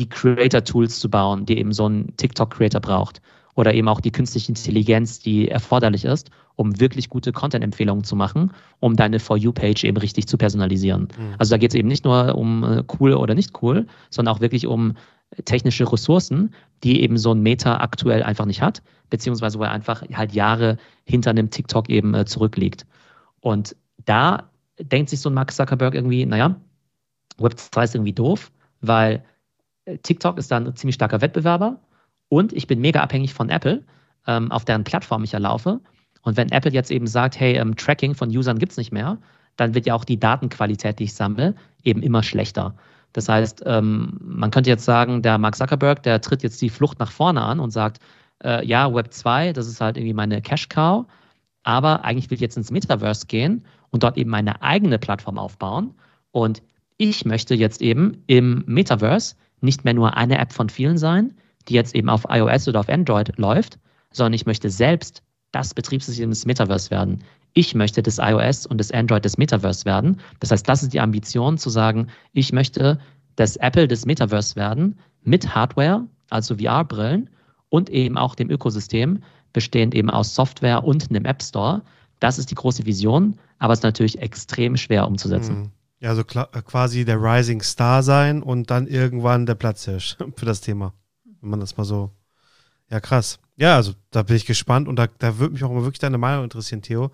die Creator-Tools zu bauen, die eben so ein TikTok-Creator braucht oder eben auch die künstliche Intelligenz, die erforderlich ist, um wirklich gute Content-Empfehlungen zu machen, um deine For You-Page eben richtig zu personalisieren. Mhm. Also da geht es eben nicht nur um äh, cool oder nicht cool, sondern auch wirklich um technische Ressourcen, die eben so ein Meta aktuell einfach nicht hat, beziehungsweise wo er einfach halt Jahre hinter einem TikTok eben äh, zurückliegt. Und da denkt sich so ein Mark Zuckerberg irgendwie, naja, Web 2 ist irgendwie doof, weil äh, TikTok ist da ein ziemlich starker Wettbewerber und ich bin mega abhängig von Apple, ähm, auf deren Plattform ich erlaufe. Und wenn Apple jetzt eben sagt, hey, ähm, Tracking von Usern gibt es nicht mehr, dann wird ja auch die Datenqualität, die ich sammle, eben immer schlechter. Das heißt, ähm, man könnte jetzt sagen, der Mark Zuckerberg, der tritt jetzt die Flucht nach vorne an und sagt, äh, ja, Web 2, das ist halt irgendwie meine Cash-Cow, aber eigentlich will ich jetzt ins Metaverse gehen und dort eben meine eigene Plattform aufbauen. Und ich möchte jetzt eben im Metaverse nicht mehr nur eine App von vielen sein, die jetzt eben auf iOS oder auf Android läuft, sondern ich möchte selbst das Betriebssystem des Metaverse werden. Ich möchte das iOS und das Android des Metaverse werden. Das heißt, das ist die Ambition zu sagen, ich möchte das Apple des Metaverse werden mit Hardware, also VR-Brillen und eben auch dem Ökosystem, bestehend eben aus Software und einem App Store. Das ist die große Vision, aber es ist natürlich extrem schwer umzusetzen. Mhm. Ja, so quasi der Rising Star sein und dann irgendwann der Platzhirsch für das Thema wenn man das mal so. Ja, krass. Ja, also da bin ich gespannt und da, da würde mich auch mal wirklich deine Meinung interessieren, Theo.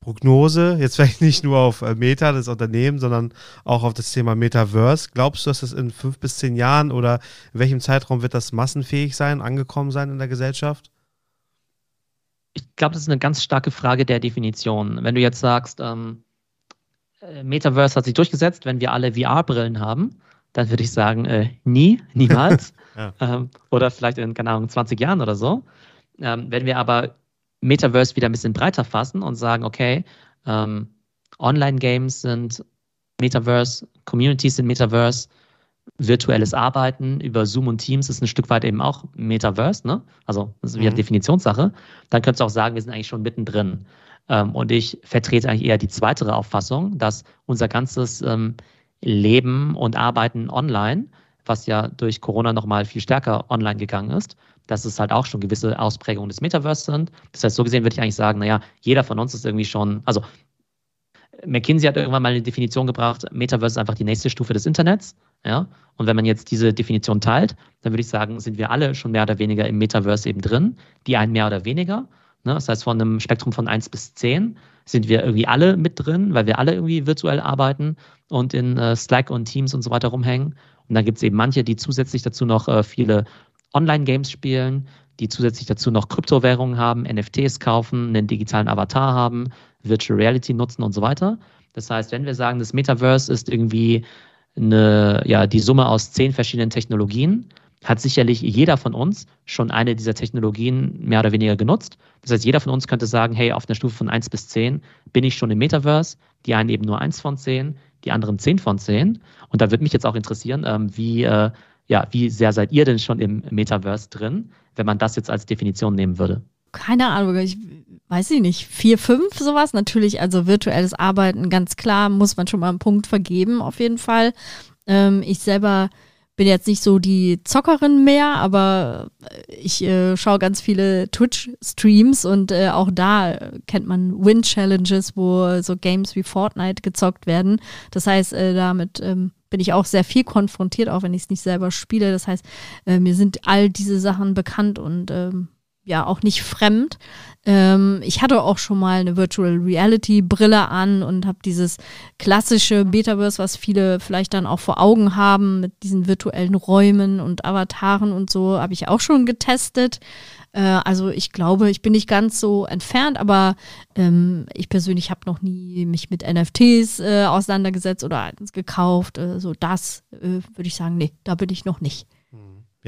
Prognose, jetzt vielleicht nicht nur auf äh, Meta, das Unternehmen, sondern auch auf das Thema Metaverse. Glaubst du, dass das in fünf bis zehn Jahren oder in welchem Zeitraum wird das massenfähig sein, angekommen sein in der Gesellschaft? Ich glaube, das ist eine ganz starke Frage der Definition. Wenn du jetzt sagst, ähm, äh, Metaverse hat sich durchgesetzt, wenn wir alle VR-Brillen haben, dann würde ich sagen, äh, nie, niemals. Ja. ähm, oder vielleicht in, keine Ahnung, 20 Jahren oder so. Ähm, wenn wir aber Metaverse wieder ein bisschen breiter fassen und sagen, okay, ähm, Online-Games sind Metaverse, Communities sind Metaverse, virtuelles Arbeiten über Zoom und Teams ist ein Stück weit eben auch Metaverse, ne? Also das ist wieder mhm. Definitionssache. Dann könntest du auch sagen, wir sind eigentlich schon mittendrin. Ähm, und ich vertrete eigentlich eher die zweite Auffassung, dass unser ganzes ähm, leben und arbeiten online, was ja durch Corona nochmal viel stärker online gegangen ist, dass es halt auch schon gewisse Ausprägungen des Metaverse sind. Das heißt, so gesehen würde ich eigentlich sagen, naja, jeder von uns ist irgendwie schon, also McKinsey hat irgendwann mal eine Definition gebracht, Metaverse ist einfach die nächste Stufe des Internets. Ja? Und wenn man jetzt diese Definition teilt, dann würde ich sagen, sind wir alle schon mehr oder weniger im Metaverse eben drin, die einen mehr oder weniger. Ne? Das heißt, von einem Spektrum von 1 bis 10 sind wir irgendwie alle mit drin, weil wir alle irgendwie virtuell arbeiten und in äh, Slack und Teams und so weiter rumhängen. Und dann gibt es eben manche, die zusätzlich dazu noch äh, viele Online-Games spielen, die zusätzlich dazu noch Kryptowährungen haben, NFTs kaufen, einen digitalen Avatar haben, Virtual Reality nutzen und so weiter. Das heißt, wenn wir sagen, das Metaverse ist irgendwie eine, ja, die Summe aus zehn verschiedenen Technologien, hat sicherlich jeder von uns schon eine dieser Technologien mehr oder weniger genutzt. Das heißt, jeder von uns könnte sagen, hey, auf einer Stufe von 1 bis 10 bin ich schon im Metaverse, die einen eben nur 1 von 10, die anderen 10 von 10. Und da würde mich jetzt auch interessieren, ähm, wie, äh, ja, wie sehr seid ihr denn schon im Metaverse drin, wenn man das jetzt als Definition nehmen würde? Keine Ahnung, ich weiß ich nicht, vier, fünf sowas. Natürlich, also virtuelles Arbeiten, ganz klar, muss man schon mal einen Punkt vergeben, auf jeden Fall. Ähm, ich selber bin jetzt nicht so die Zockerin mehr, aber ich äh, schaue ganz viele Twitch-Streams und äh, auch da kennt man Win-Challenges, wo so Games wie Fortnite gezockt werden. Das heißt, äh, damit ähm, bin ich auch sehr viel konfrontiert, auch wenn ich es nicht selber spiele. Das heißt, äh, mir sind all diese Sachen bekannt und ähm, ja auch nicht fremd. Ähm, ich hatte auch schon mal eine Virtual Reality Brille an und habe dieses klassische Metaverse, was viele vielleicht dann auch vor Augen haben, mit diesen virtuellen Räumen und Avataren und so, habe ich auch schon getestet. Äh, also ich glaube, ich bin nicht ganz so entfernt, aber ähm, ich persönlich habe noch nie mich mit NFTs äh, auseinandergesetzt oder gekauft. Äh, so das äh, würde ich sagen, nee, da bin ich noch nicht.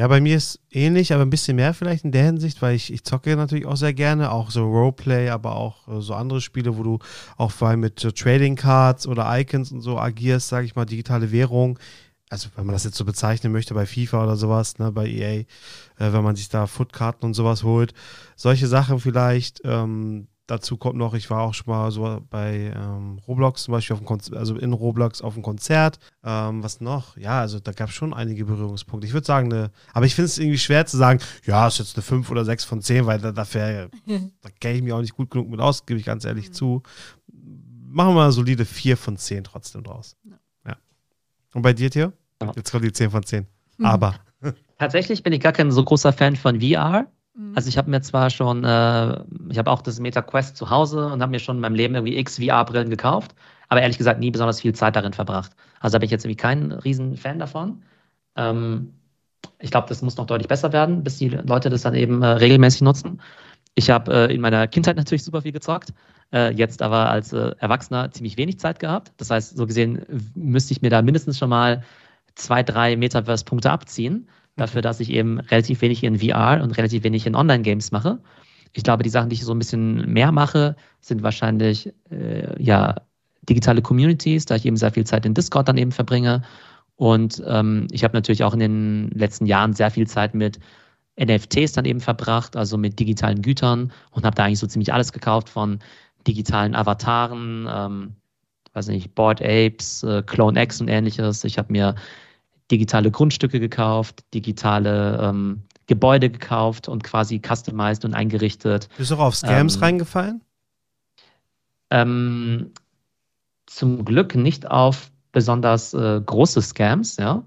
Ja, bei mir ist ähnlich, aber ein bisschen mehr vielleicht in der Hinsicht, weil ich, ich zocke natürlich auch sehr gerne, auch so Roleplay, aber auch äh, so andere Spiele, wo du auch vor allem mit äh, Trading Cards oder Icons und so agierst, sage ich mal, digitale Währung. Also wenn man das jetzt so bezeichnen möchte bei FIFA oder sowas, ne, bei EA, äh, wenn man sich da Footkarten und sowas holt. Solche Sachen vielleicht, ähm, Dazu kommt noch, ich war auch schon mal so bei ähm, Roblox zum Beispiel, auf dem Konzert, also in Roblox auf dem Konzert. Ähm, was noch? Ja, also da gab es schon einige Berührungspunkte. Ich würde sagen, eine, aber ich finde es irgendwie schwer zu sagen, ja, ist jetzt eine 5 oder 6 von 10, weil da, dafür, da kenne ich mich auch nicht gut genug mit aus, gebe ich ganz ehrlich mhm. zu. Machen wir mal eine solide 4 von 10 trotzdem draus. Ja. Und bei dir, Theo? Ja. Jetzt kommt die 10 von 10. Mhm. Aber. Tatsächlich bin ich gar kein so großer Fan von VR. Mhm. Also ich habe mir zwar schon, äh, ich habe auch das Meta Quest zu Hause und habe mir schon in meinem Leben irgendwie x VR-Brillen gekauft, aber ehrlich gesagt nie besonders viel Zeit darin verbracht. Also habe ich jetzt irgendwie keinen riesen Fan davon. Ähm, ich glaube, das muss noch deutlich besser werden, bis die Leute das dann eben äh, regelmäßig nutzen. Ich habe äh, in meiner Kindheit natürlich super viel gezockt, äh, jetzt aber als äh, Erwachsener ziemlich wenig Zeit gehabt. Das heißt, so gesehen müsste ich mir da mindestens schon mal zwei, drei Metaverse-Punkte abziehen dafür, dass ich eben relativ wenig in VR und relativ wenig in Online-Games mache. Ich glaube, die Sachen, die ich so ein bisschen mehr mache, sind wahrscheinlich äh, ja digitale Communities, da ich eben sehr viel Zeit in Discord dann eben verbringe. Und ähm, ich habe natürlich auch in den letzten Jahren sehr viel Zeit mit NFTs dann eben verbracht, also mit digitalen Gütern und habe da eigentlich so ziemlich alles gekauft von digitalen Avataren, ähm, weiß nicht, Board Apes, äh, Clone X und ähnliches. Ich habe mir digitale Grundstücke gekauft, digitale ähm, Gebäude gekauft und quasi customized und eingerichtet. Bist du auch auf Scams ähm, reingefallen? Ähm, zum Glück nicht auf besonders äh, große Scams, ja.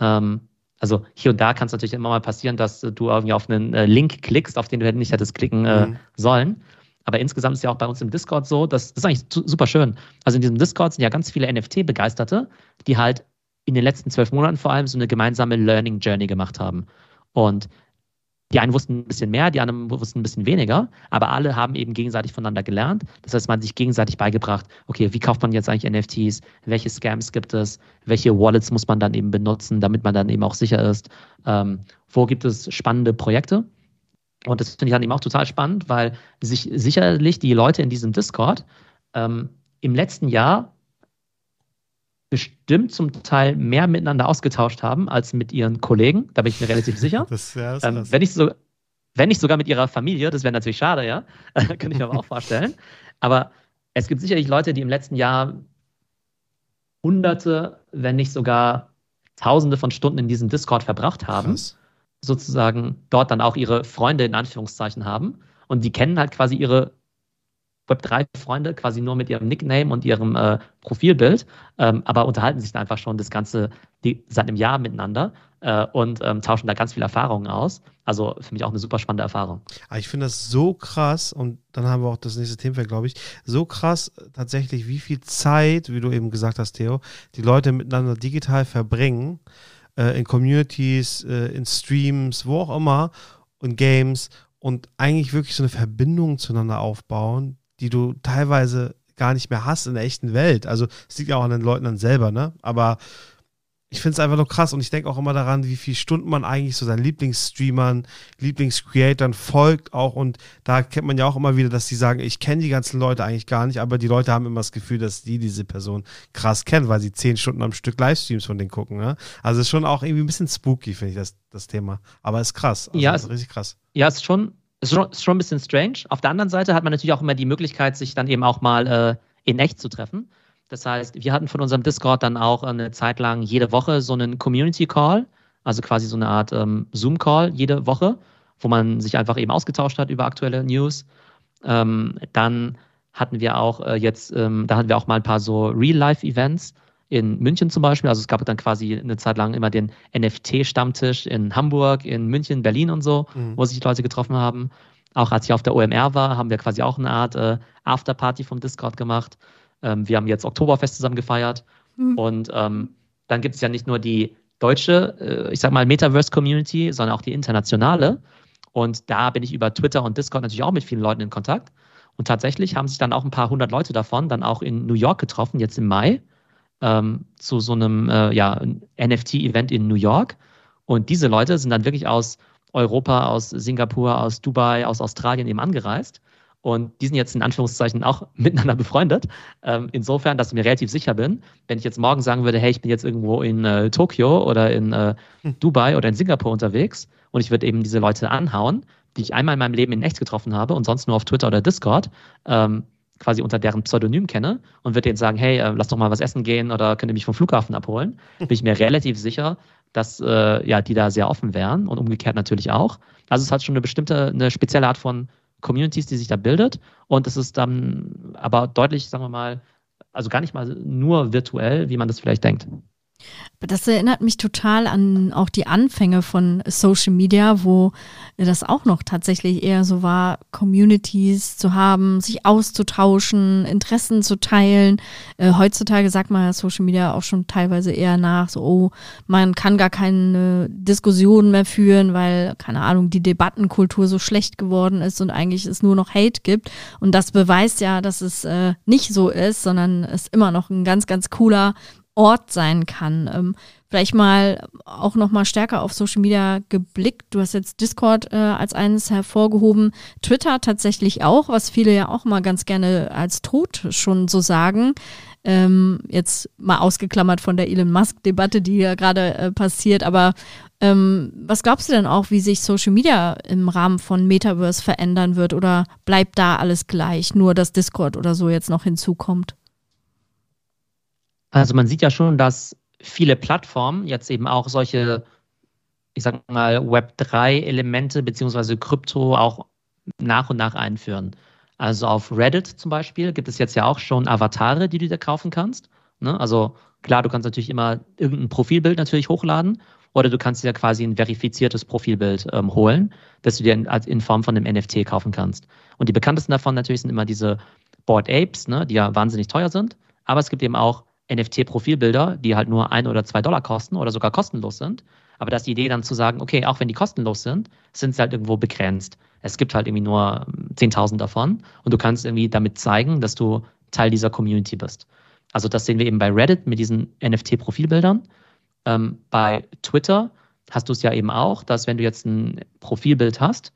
Ähm, also hier und da kann es natürlich immer mal passieren, dass du irgendwie auf einen äh, Link klickst, auf den du nicht hättest klicken äh, mhm. sollen. Aber insgesamt ist ja auch bei uns im Discord so, das ist eigentlich super schön. Also in diesem Discord sind ja ganz viele NFT-Begeisterte, die halt in den letzten zwölf Monaten vor allem so eine gemeinsame Learning Journey gemacht haben. Und die einen wussten ein bisschen mehr, die anderen wussten ein bisschen weniger, aber alle haben eben gegenseitig voneinander gelernt. Das heißt, man hat sich gegenseitig beigebracht, okay, wie kauft man jetzt eigentlich NFTs? Welche Scams gibt es? Welche Wallets muss man dann eben benutzen, damit man dann eben auch sicher ist? Ähm, wo gibt es spannende Projekte? Und das finde ich dann eben auch total spannend, weil sich sicherlich die Leute in diesem Discord ähm, im letzten Jahr bestimmt zum Teil mehr miteinander ausgetauscht haben als mit ihren Kollegen. Da bin ich mir relativ sicher. Das, ja, das ähm, wenn, nicht so, wenn nicht sogar mit ihrer Familie, das wäre natürlich schade, ja. Könnte ich mir aber auch vorstellen. Aber es gibt sicherlich Leute, die im letzten Jahr hunderte, wenn nicht sogar tausende von Stunden in diesem Discord verbracht haben. Krass. Sozusagen dort dann auch ihre Freunde in Anführungszeichen haben. Und die kennen halt quasi ihre Web3-Freunde quasi nur mit ihrem Nickname und ihrem äh, Profilbild, ähm, aber unterhalten sich dann einfach schon das Ganze die, seit einem Jahr miteinander äh, und ähm, tauschen da ganz viele Erfahrungen aus. Also für mich auch eine super spannende Erfahrung. Aber ich finde das so krass und dann haben wir auch das nächste Themenfeld, glaube ich, so krass äh, tatsächlich, wie viel Zeit, wie du eben gesagt hast, Theo, die Leute miteinander digital verbringen, äh, in Communities, äh, in Streams, wo auch immer, und Games und eigentlich wirklich so eine Verbindung zueinander aufbauen, die du teilweise gar nicht mehr hast in der echten Welt. Also es liegt ja auch an den Leuten dann selber, ne? Aber ich finde es einfach nur krass und ich denke auch immer daran, wie viele Stunden man eigentlich so seinen Lieblingsstreamern, Lieblingscreatoren folgt auch und da kennt man ja auch immer wieder, dass die sagen, ich kenne die ganzen Leute eigentlich gar nicht, aber die Leute haben immer das Gefühl, dass die diese Person krass kennen, weil sie zehn Stunden am Stück Livestreams von denen gucken. Ne? Also ist schon auch irgendwie ein bisschen spooky, finde ich, das, das Thema. Aber ist krass. Also ja, ist richtig krass. Ja, ist schon, ist schon, ein bisschen strange. Auf der anderen Seite hat man natürlich auch immer die Möglichkeit, sich dann eben auch mal äh, in echt zu treffen. Das heißt, wir hatten von unserem Discord dann auch eine Zeit lang jede Woche so einen Community Call, also quasi so eine Art ähm, Zoom Call jede Woche, wo man sich einfach eben ausgetauscht hat über aktuelle News. Ähm, dann hatten wir auch äh, jetzt, ähm, da hatten wir auch mal ein paar so Real-Life-Events in München zum Beispiel. Also es gab dann quasi eine Zeit lang immer den NFT-Stammtisch in Hamburg, in München, Berlin und so, Mhm. wo sich die Leute getroffen haben. Auch als ich auf der OMR war, haben wir quasi auch eine Art äh, Afterparty vom Discord gemacht. Ähm, wir haben jetzt Oktoberfest zusammen gefeiert. Mhm. Und ähm, dann gibt es ja nicht nur die deutsche, äh, ich sag mal, Metaverse-Community, sondern auch die internationale. Und da bin ich über Twitter und Discord natürlich auch mit vielen Leuten in Kontakt. Und tatsächlich haben sich dann auch ein paar hundert Leute davon dann auch in New York getroffen, jetzt im Mai, ähm, zu so einem äh, ja, NFT-Event in New York. Und diese Leute sind dann wirklich aus Europa, aus Singapur, aus Dubai, aus Australien eben angereist. Und die sind jetzt in Anführungszeichen auch miteinander befreundet. Ähm, insofern, dass ich mir relativ sicher bin, wenn ich jetzt morgen sagen würde, hey, ich bin jetzt irgendwo in äh, Tokio oder in äh, Dubai oder in Singapur unterwegs und ich würde eben diese Leute anhauen, die ich einmal in meinem Leben in echt getroffen habe und sonst nur auf Twitter oder Discord, ähm, quasi unter deren Pseudonym kenne und würde denen sagen, hey, äh, lass doch mal was essen gehen oder könnt ihr mich vom Flughafen abholen, bin ich mir relativ sicher, dass äh, ja, die da sehr offen wären und umgekehrt natürlich auch. Also es hat schon eine bestimmte, eine spezielle Art von Communities, die sich da bildet. Und es ist dann aber deutlich, sagen wir mal, also gar nicht mal nur virtuell, wie man das vielleicht denkt. Das erinnert mich total an auch die Anfänge von Social Media, wo das auch noch tatsächlich eher so war, Communities zu haben, sich auszutauschen, Interessen zu teilen. Äh, heutzutage sagt man Social Media auch schon teilweise eher nach, so, oh, man kann gar keine Diskussionen mehr führen, weil, keine Ahnung, die Debattenkultur so schlecht geworden ist und eigentlich es nur noch Hate gibt. Und das beweist ja, dass es äh, nicht so ist, sondern es immer noch ein ganz, ganz cooler Ort sein kann. Ähm, vielleicht mal auch noch mal stärker auf Social Media geblickt. Du hast jetzt Discord äh, als eines hervorgehoben, Twitter tatsächlich auch, was viele ja auch mal ganz gerne als tot schon so sagen. Ähm, jetzt mal ausgeklammert von der Elon Musk-Debatte, die ja gerade äh, passiert. Aber ähm, was glaubst du denn auch, wie sich Social Media im Rahmen von Metaverse verändern wird? Oder bleibt da alles gleich, nur dass Discord oder so jetzt noch hinzukommt? Also man sieht ja schon, dass viele Plattformen jetzt eben auch solche, ich sag mal, Web3-Elemente beziehungsweise Krypto auch nach und nach einführen. Also auf Reddit zum Beispiel gibt es jetzt ja auch schon Avatare, die du dir kaufen kannst. Ne? Also klar, du kannst natürlich immer irgendein Profilbild natürlich hochladen oder du kannst dir quasi ein verifiziertes Profilbild ähm, holen, das du dir in, in, Form von einem NFT kaufen kannst. Und die bekanntesten davon natürlich sind immer diese Board Apes, ne? die ja wahnsinnig teuer sind. Aber es gibt eben auch NFT-Profilbilder, die halt nur ein oder zwei Dollar kosten oder sogar kostenlos sind. Aber da ist die Idee dann zu sagen, okay, auch wenn die kostenlos sind, sind sie halt irgendwo begrenzt. Es gibt halt irgendwie nur 10.000 davon und du kannst irgendwie damit zeigen, dass du Teil dieser Community bist. Also das sehen wir eben bei Reddit mit diesen NFT-Profilbildern. Ähm, bei Twitter hast du es ja eben auch, dass wenn du jetzt ein Profilbild hast,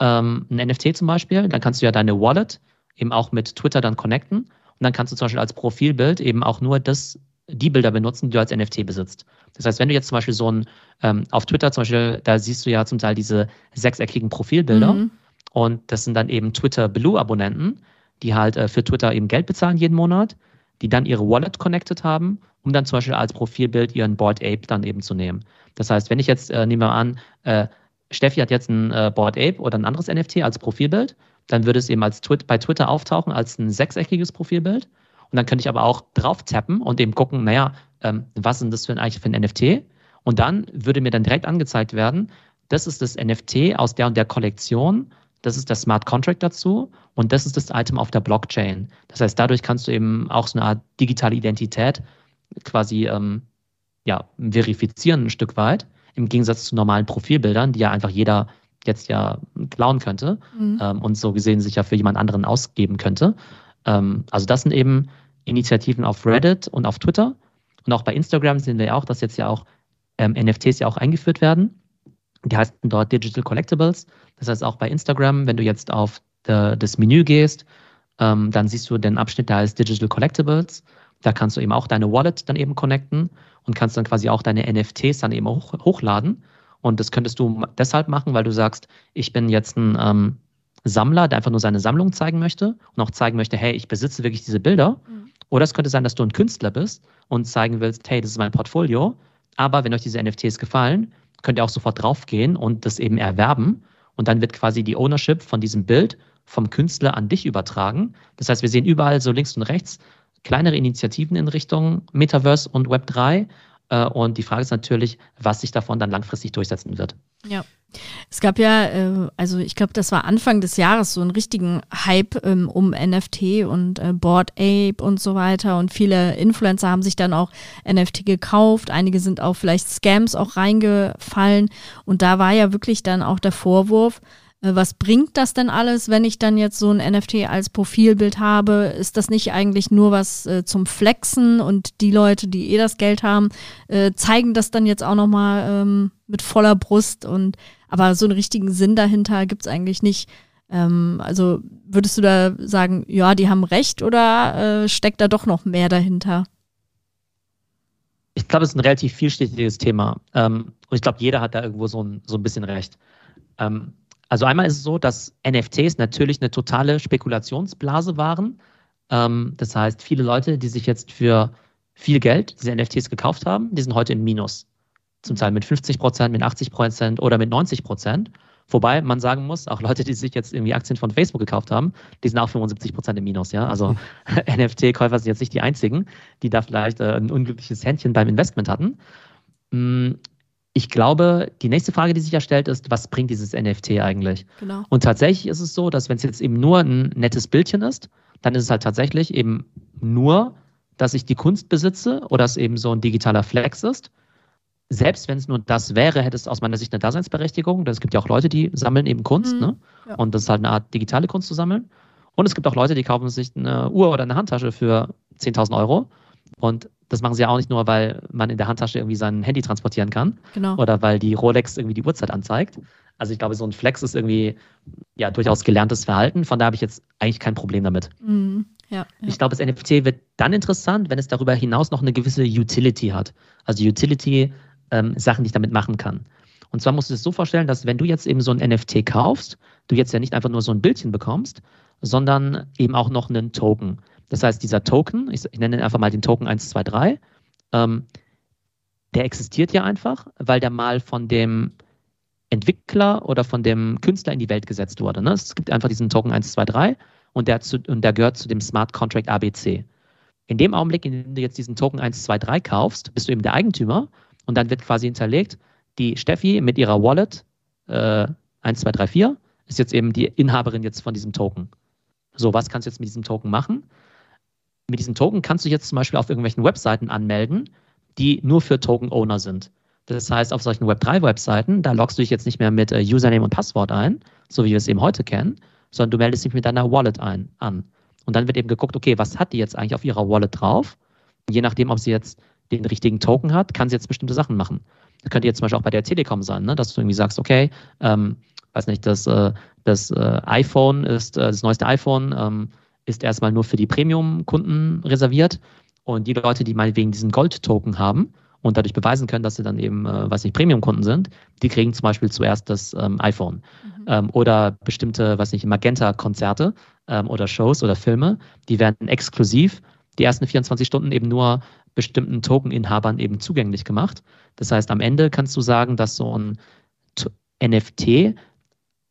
ähm, ein NFT zum Beispiel, dann kannst du ja deine Wallet eben auch mit Twitter dann connecten und dann kannst du zum Beispiel als Profilbild eben auch nur das, die Bilder benutzen, die du als NFT besitzt. Das heißt, wenn du jetzt zum Beispiel so ein, ähm, auf Twitter zum Beispiel, da siehst du ja zum Teil diese sechseckigen Profilbilder Mhm. und das sind dann eben Twitter Blue-Abonnenten, die halt äh, für Twitter eben Geld bezahlen jeden Monat, die dann ihre Wallet connected haben um dann zum Beispiel als Profilbild ihren Board Ape dann eben zu nehmen. Das heißt, wenn ich jetzt, äh, nehmen wir an, äh, Steffi hat jetzt ein äh, Board Ape oder ein anderes NFT als Profilbild, dann würde es eben als Twi bei Twitter auftauchen als ein sechseckiges Profilbild. Und dann könnte ich aber auch drauf tappen und eben gucken, naja, ähm, was ist das für ein, eigentlich für ein NFT? Und dann würde mir dann direkt angezeigt werden, das ist das NFT aus der und der Kollektion, das ist der Smart Contract dazu und das ist das Item auf der Blockchain. Das heißt, dadurch kannst du eben auch so eine Art digitale Identität quasi ähm, ja, verifizieren ein Stück weit, im Gegensatz zu normalen Profilbildern, die ja einfach jeder jetzt ja klauen könnte mhm. ähm, und so gesehen sich ja für jemand anderen ausgeben könnte. Ähm, also das sind eben Initiativen auf Reddit und auf Twitter. Und auch bei Instagram sehen wir ja auch, dass jetzt ja auch ähm, NFTs ja auch eingeführt werden. Die heißen dort Digital Collectibles. Das heißt auch bei Instagram, wenn du jetzt auf de, das Menü gehst, ähm, dann siehst du den Abschnitt, der heißt Digital Collectibles. Da kannst du eben auch deine Wallet dann eben connecten und kannst dann quasi auch deine NFTs dann eben hoch, hochladen. Und das könntest du deshalb machen, weil du sagst, ich bin jetzt ein ähm, Sammler, der einfach nur seine Sammlung zeigen möchte und auch zeigen möchte, hey, ich besitze wirklich diese Bilder. Mhm. Oder es könnte sein, dass du ein Künstler bist und zeigen willst, hey, das ist mein Portfolio. Aber wenn euch diese NFTs gefallen, könnt ihr auch sofort draufgehen und das eben erwerben. Und dann wird quasi die Ownership von diesem Bild vom Künstler an dich übertragen. Das heißt, wir sehen überall so links und rechts kleinere Initiativen in Richtung Metaverse und Web 3. Äh, und die Frage ist natürlich, was sich davon dann langfristig durchsetzen wird. Ja. Es gab ja, äh, also ich glaube, das war Anfang des Jahres so einen richtigen Hype ähm, um NFT und äh, Board Ape und so weiter. Und viele Influencer haben sich dann auch NFT gekauft. Einige sind auch vielleicht Scams auch reingefallen. Und da war ja wirklich dann auch der Vorwurf, was bringt das denn alles, wenn ich dann jetzt so ein NFT als Profilbild habe? Ist das nicht eigentlich nur was äh, zum Flexen und die Leute, die eh das Geld haben, äh, zeigen das dann jetzt auch nochmal ähm, mit voller Brust und aber so einen richtigen Sinn dahinter gibt es eigentlich nicht. Ähm, also würdest du da sagen, ja, die haben recht oder äh, steckt da doch noch mehr dahinter? Ich glaube, es ist ein relativ vielschichtiges Thema. Ähm, und ich glaube, jeder hat da irgendwo so ein, so ein bisschen recht. Ähm, also einmal ist es so, dass NFTs natürlich eine totale Spekulationsblase waren. Ähm, das heißt, viele Leute, die sich jetzt für viel Geld diese NFTs gekauft haben, die sind heute im Minus. Zum Teil mit 50 Prozent, mit 80 Prozent oder mit 90 Prozent. Wobei man sagen muss, auch Leute, die sich jetzt irgendwie Aktien von Facebook gekauft haben, die sind auch 75 Prozent im Minus. Ja? Also. NFT-Käufer sind jetzt nicht die einzigen, die da vielleicht äh, ein unglückliches Händchen beim Investment hatten. Ich glaube, die nächste Frage, die sich ja stellt, ist, was bringt dieses NFT eigentlich? Genau. Und tatsächlich ist es so, dass wenn es jetzt eben nur ein nettes Bildchen ist, dann ist es halt tatsächlich eben nur, dass ich die Kunst besitze oder es eben so ein digitaler Flex ist. Selbst wenn es nur das wäre, hätte es aus meiner Sicht eine Daseinsberechtigung. Denn es gibt ja auch Leute, die sammeln eben Kunst, mhm. ne? Ja. Und das ist halt eine Art digitale Kunst zu sammeln. Und es gibt auch Leute, die kaufen sich eine Uhr oder eine Handtasche für 10.000 Euro. Und das machen sie ja auch nicht nur, weil man in der Handtasche irgendwie sein Handy transportieren kann genau. oder weil die Rolex irgendwie die Uhrzeit anzeigt. Also ich glaube, so ein Flex ist irgendwie ja durchaus gelerntes Verhalten. Von da habe ich jetzt eigentlich kein Problem damit. Mhm. Ja, ja. Ich glaube, das NFT wird dann interessant, wenn es darüber hinaus noch eine gewisse Utility hat. Also Utility, ähm, Sachen, die ich damit machen kann. Und zwar musst du es so vorstellen, dass wenn du jetzt eben so ein NFT kaufst, du jetzt ja nicht einfach nur so ein Bildchen bekommst, sondern eben auch noch einen Token. Das heißt, dieser Token, ich, ich nenne ihn einfach mal den Token 123, ähm, der existiert ja einfach, weil der mal von dem Entwickler oder von dem Künstler in die Welt gesetzt wurde. Ne? Es gibt einfach diesen Token 123 und der, zu, und der gehört zu dem Smart Contract ABC. In dem Augenblick, in dem du jetzt diesen Token 123 kaufst, bist du eben der Eigentümer und dann wird quasi hinterlegt, die Steffi mit ihrer Wallet äh, 1234 ist jetzt eben die Inhaberin jetzt von diesem Token. So, was kannst du jetzt mit diesem Token machen? Mit diesem Token kannst du jetzt zum Beispiel auf irgendwelchen Webseiten anmelden, die nur für Token-Owner sind. Das heißt, auf solchen Web3-Webseiten, da loggst du dich jetzt nicht mehr mit äh, Username und Passwort ein, so wie wir es eben heute kennen, sondern du meldest dich mit deiner Wallet ein, an. Und dann wird eben geguckt, okay, was hat die jetzt eigentlich auf ihrer Wallet drauf? Und je nachdem, ob sie jetzt den richtigen Token hat, kann sie jetzt bestimmte Sachen machen. Das könnte jetzt zum Beispiel auch bei der Telekom sein, ne? dass du irgendwie sagst, okay, ähm, weiß nicht, das, äh, das äh, iPhone ist äh, das neueste iPhone, ähm, ist erstmal nur für die Premium-Kunden reserviert. Und die Leute, die meinetwegen diesen Gold-Token haben und dadurch beweisen können, dass sie dann eben, äh, was nicht, Premium-Kunden sind, die kriegen zum Beispiel zuerst das ähm, iPhone. Mhm. Ähm, oder bestimmte, was nicht, Magenta-Konzerte ähm, oder Shows oder Filme, die werden exklusiv die ersten 24 Stunden eben nur bestimmten Token-Inhabern eben zugänglich gemacht. Das heißt, am Ende kannst du sagen, dass so ein NFT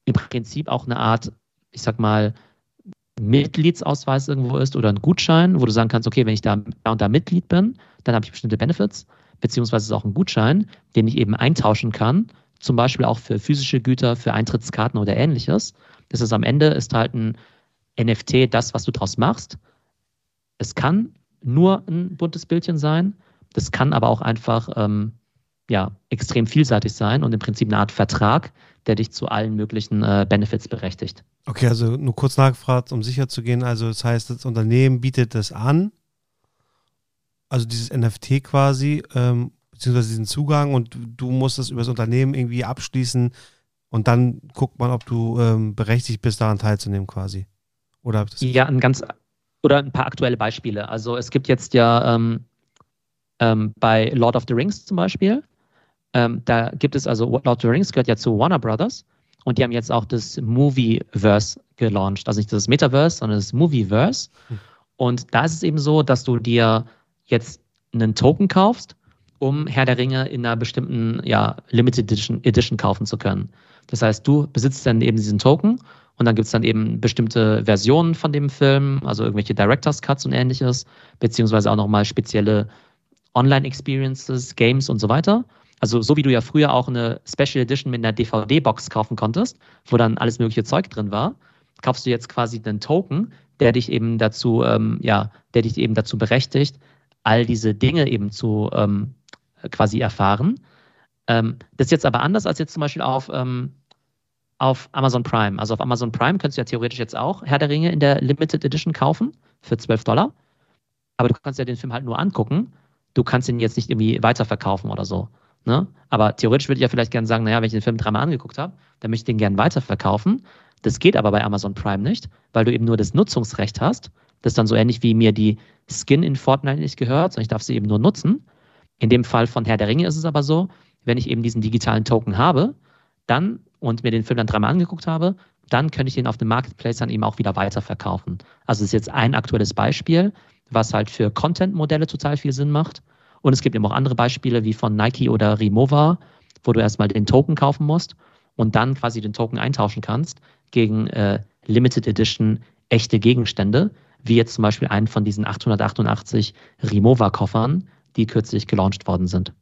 im Prinzip auch eine Art, ich sag mal, Mitgliedsausweis irgendwo ist oder ein Gutschein, wo du sagen kannst, okay, wenn ich da, da und da Mitglied bin, dann habe ich bestimmte Benefits, beziehungsweise ist auch ein Gutschein, den ich eben eintauschen kann, zum Beispiel auch für physische Güter, für Eintrittskarten oder ähnliches. Das ist am Ende ist halt ein NFT das, was du draus machst. Es kann nur ein buntes Bildchen sein, das kann aber auch einfach ähm, ja, extrem vielseitig sein und im Prinzip eine Art Vertrag, der dich zu allen möglichen äh, Benefits berechtigt. Okay, also nur kurz nachgefragt, um sicher zu gehen. Also das heißt, das Unternehmen bietet das an, also dieses NFT quasi, ähm, beziehungsweise diesen Zugang und du musst das über das Unternehmen irgendwie abschließen und dann guckt man, ob du ähm, berechtigt bist, daran teilzunehmen quasi. Oder ja, ein ganz oder ein paar aktuelle Beispiele. Also es gibt jetzt ja ähm, ähm, bei Lord of the Rings zum Beispiel, ähm, da gibt es also Lord of the Rings gehört ja zu Warner Brothers und die haben jetzt auch das Movieverse gelauncht. Also nicht das Metaverse, sondern das Movieverse. Hm. Und da ist es eben so, dass du dir jetzt einen Token kaufst, um Herr der Ringe in einer bestimmten ja, Limited Edition, Edition kaufen zu können. Das heißt, du besitzt dann eben diesen Token und dann gibt es dann eben bestimmte Versionen von dem Film, also irgendwelche Director's Cuts und ähnliches, beziehungsweise auch nochmal spezielle Online-Experiences, Games und so weiter. Also so wie du ja früher auch eine Special Edition mit einer DVD-Box kaufen konntest, wo dann alles mögliche Zeug drin war, kaufst du jetzt quasi einen Token, der dich eben dazu, ähm, ja, der dich eben dazu berechtigt, all diese Dinge eben zu ähm, quasi erfahren. Ähm, das ist jetzt aber anders als jetzt zum Beispiel auf, ähm, auf Amazon Prime. Also auf Amazon Prime könntest du ja theoretisch jetzt auch Herr der Ringe in der Limited Edition kaufen für 12 Dollar. Aber du kannst ja den Film halt nur angucken. Du kannst ihn jetzt nicht irgendwie weiterverkaufen oder so. Ne? Aber theoretisch würde ich ja vielleicht gerne sagen, naja, wenn ich den Film dreimal angeguckt habe, dann möchte ich den gerne weiterverkaufen. Das geht aber bei Amazon Prime nicht, weil du eben nur das Nutzungsrecht hast. Das ist dann so ähnlich wie mir die Skin in Fortnite nicht gehört, sondern ich darf sie eben nur nutzen. In dem Fall von Herr der Ringe ist es aber so, wenn ich eben diesen digitalen Token habe, dann und mir den Film dann dreimal angeguckt habe, dann könnte ich den auf dem Marketplace dann eben auch wieder weiterverkaufen. Also das ist jetzt ein aktuelles Beispiel, was halt für Content-Modelle total viel Sinn macht. Und es gibt eben auch andere Beispiele wie von Nike oder Rimowa, wo du erstmal den Token kaufen musst und dann quasi den Token eintauschen kannst gegen äh, Limited Edition echte Gegenstände, wie jetzt zum Beispiel einen von diesen 888 Rimowa-Koffern, die kürzlich gelauncht worden sind.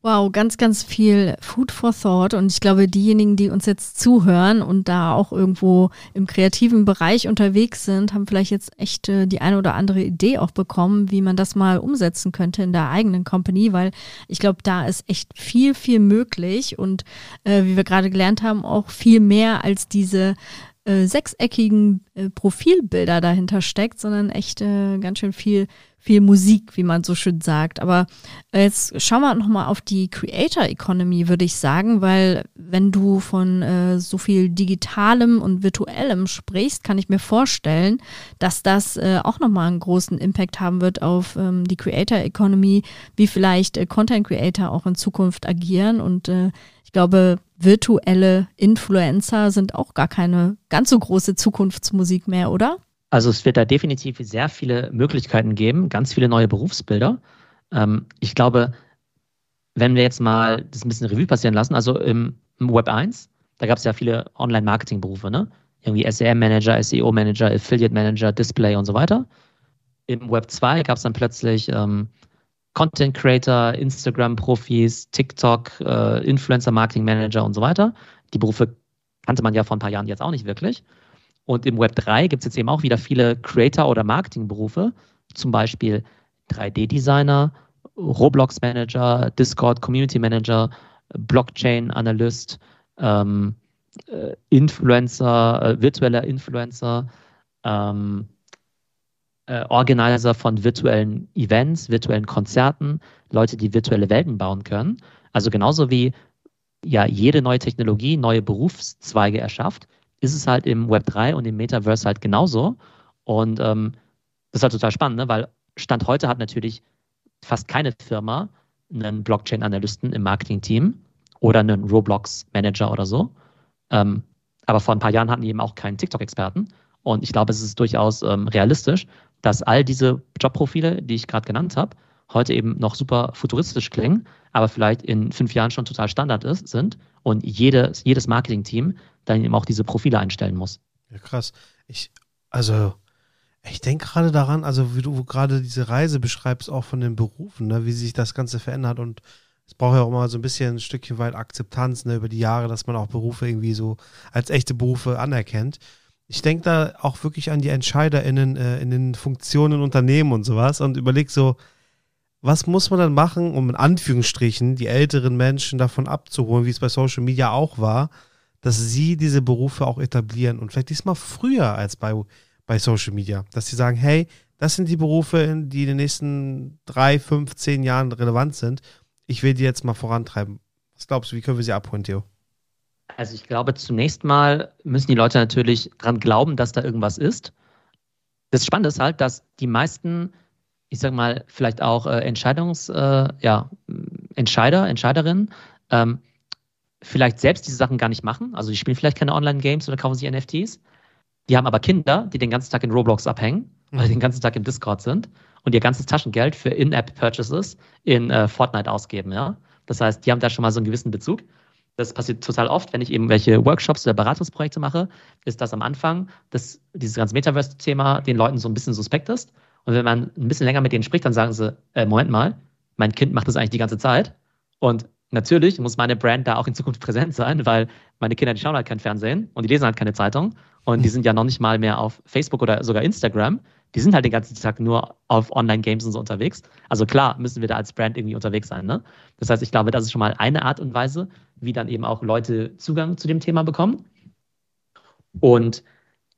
Wow, ganz, ganz viel Food for Thought. Und ich glaube, diejenigen, die uns jetzt zuhören und da auch irgendwo im kreativen Bereich unterwegs sind, haben vielleicht jetzt echt äh, die eine oder andere Idee auch bekommen, wie man das mal umsetzen könnte in der eigenen Company, weil ich glaube, da ist echt viel, viel möglich und äh, wie wir gerade gelernt haben, auch viel mehr als diese äh, sechseckigen äh, Profilbilder dahinter steckt, sondern echt äh, ganz schön viel viel Musik, wie man so schön sagt. Aber jetzt schauen wir nochmal auf die Creator Economy, würde ich sagen, weil wenn du von äh, so viel Digitalem und Virtuellem sprichst, kann ich mir vorstellen, dass das äh, auch nochmal einen großen Impact haben wird auf ähm, die Creator Economy, wie vielleicht äh, Content Creator auch in Zukunft agieren. Und äh, ich glaube, virtuelle Influencer sind auch gar keine ganz so große Zukunftsmusik mehr, oder? Also es wird da definitiv sehr viele Möglichkeiten geben, ganz viele neue Berufsbilder. Ähm, ich glaube, wenn wir jetzt mal das ein bisschen Revue passieren lassen, also im, im Web 1, da gab es ja viele Online-Marketing-Berufe, ne? Irgendwie SEM-Manager, SEO-Manager, Affiliate-Manager, Display und so weiter. Im Web 2 gab es dann plötzlich ähm, Content-Creator, Instagram-Profis, TikTok, äh, Influencer-Marketing-Manager und so weiter. Die Berufe kannte man ja vor ein paar Jahren jetzt auch nicht wirklich. Und im Web 3 gibt es jetzt eben auch wieder viele Creator- oder Marketingberufe, zum Beispiel 3D-Designer, Roblox-Manager, Discord Community Manager, Blockchain-Analyst, ähm, äh, Influencer, äh, virtueller Influencer, ähm, äh, Organizer von virtuellen Events, virtuellen Konzerten, Leute, die virtuelle Welten bauen können. Also genauso wie ja jede neue Technologie neue Berufszweige erschafft, ist es halt im Web 3 und im Metaverse halt genauso. Und ähm, das ist halt total spannend, ne? weil Stand heute hat natürlich fast keine Firma einen Blockchain-Analysten im Marketing-Team oder einen Roblox-Manager oder so. Ähm, aber vor ein paar Jahren hatten die eben auch keinen TikTok-Experten. Und ich glaube, es ist durchaus ähm, realistisch, dass all diese Jobprofile, die ich gerade genannt habe, heute eben noch super futuristisch klingen, aber vielleicht in fünf Jahren schon total Standard ist, sind und jedes, jedes Marketing-Team dann eben auch diese Profile einstellen muss. Ja, krass. Ich, also, ich denke gerade daran, also wie du gerade diese Reise beschreibst, auch von den Berufen, ne, wie sich das Ganze verändert und es braucht ja auch mal so ein bisschen ein Stückchen weit Akzeptanz ne, über die Jahre, dass man auch Berufe irgendwie so als echte Berufe anerkennt. Ich denke da auch wirklich an die EntscheiderInnen äh, in den Funktionen Unternehmen und sowas und überlege so, was muss man dann machen, um in Anführungsstrichen die älteren Menschen davon abzuholen, wie es bei Social Media auch war, dass sie diese Berufe auch etablieren und vielleicht diesmal früher als bei, bei Social Media, dass sie sagen, hey, das sind die Berufe, die in den nächsten drei, fünf, zehn Jahren relevant sind. Ich will die jetzt mal vorantreiben. Was glaubst du, wie können wir sie abholen, Theo? Also ich glaube, zunächst mal müssen die Leute natürlich daran glauben, dass da irgendwas ist. Das Spannende ist halt, dass die meisten ich sag mal, vielleicht auch äh, Entscheidungs, äh, ja, Entscheider, Entscheiderinnen, ähm, vielleicht selbst diese Sachen gar nicht machen. Also die spielen vielleicht keine Online-Games oder kaufen sich NFTs. Die haben aber Kinder, die den ganzen Tag in Roblox abhängen, mhm. weil die den ganzen Tag im Discord sind und ihr ganzes Taschengeld für In-App-Purchases in äh, Fortnite ausgeben, ja. Das heißt, die haben da schon mal so einen gewissen Bezug. Das passiert total oft, wenn ich eben welche Workshops oder Beratungsprojekte mache, ist das am Anfang, dass dieses ganze Metaverse-Thema den Leuten so ein bisschen suspekt ist. Und wenn man ein bisschen länger mit denen spricht, dann sagen sie, äh, Moment mal, mein Kind macht das eigentlich die ganze Zeit. Und natürlich muss meine Brand da auch in Zukunft präsent sein, weil meine Kinder, die schauen halt kein Fernsehen und die lesen halt keine Zeitung und die sind ja noch nicht mal mehr auf Facebook oder sogar Instagram. Die sind halt den ganzen Tag nur auf Online-Games und so unterwegs. Also klar müssen wir da als Brand irgendwie unterwegs sein. Ne? Das heißt, ich glaube, das ist schon mal eine Art und Weise, wie dann eben auch Leute Zugang zu dem Thema bekommen. Und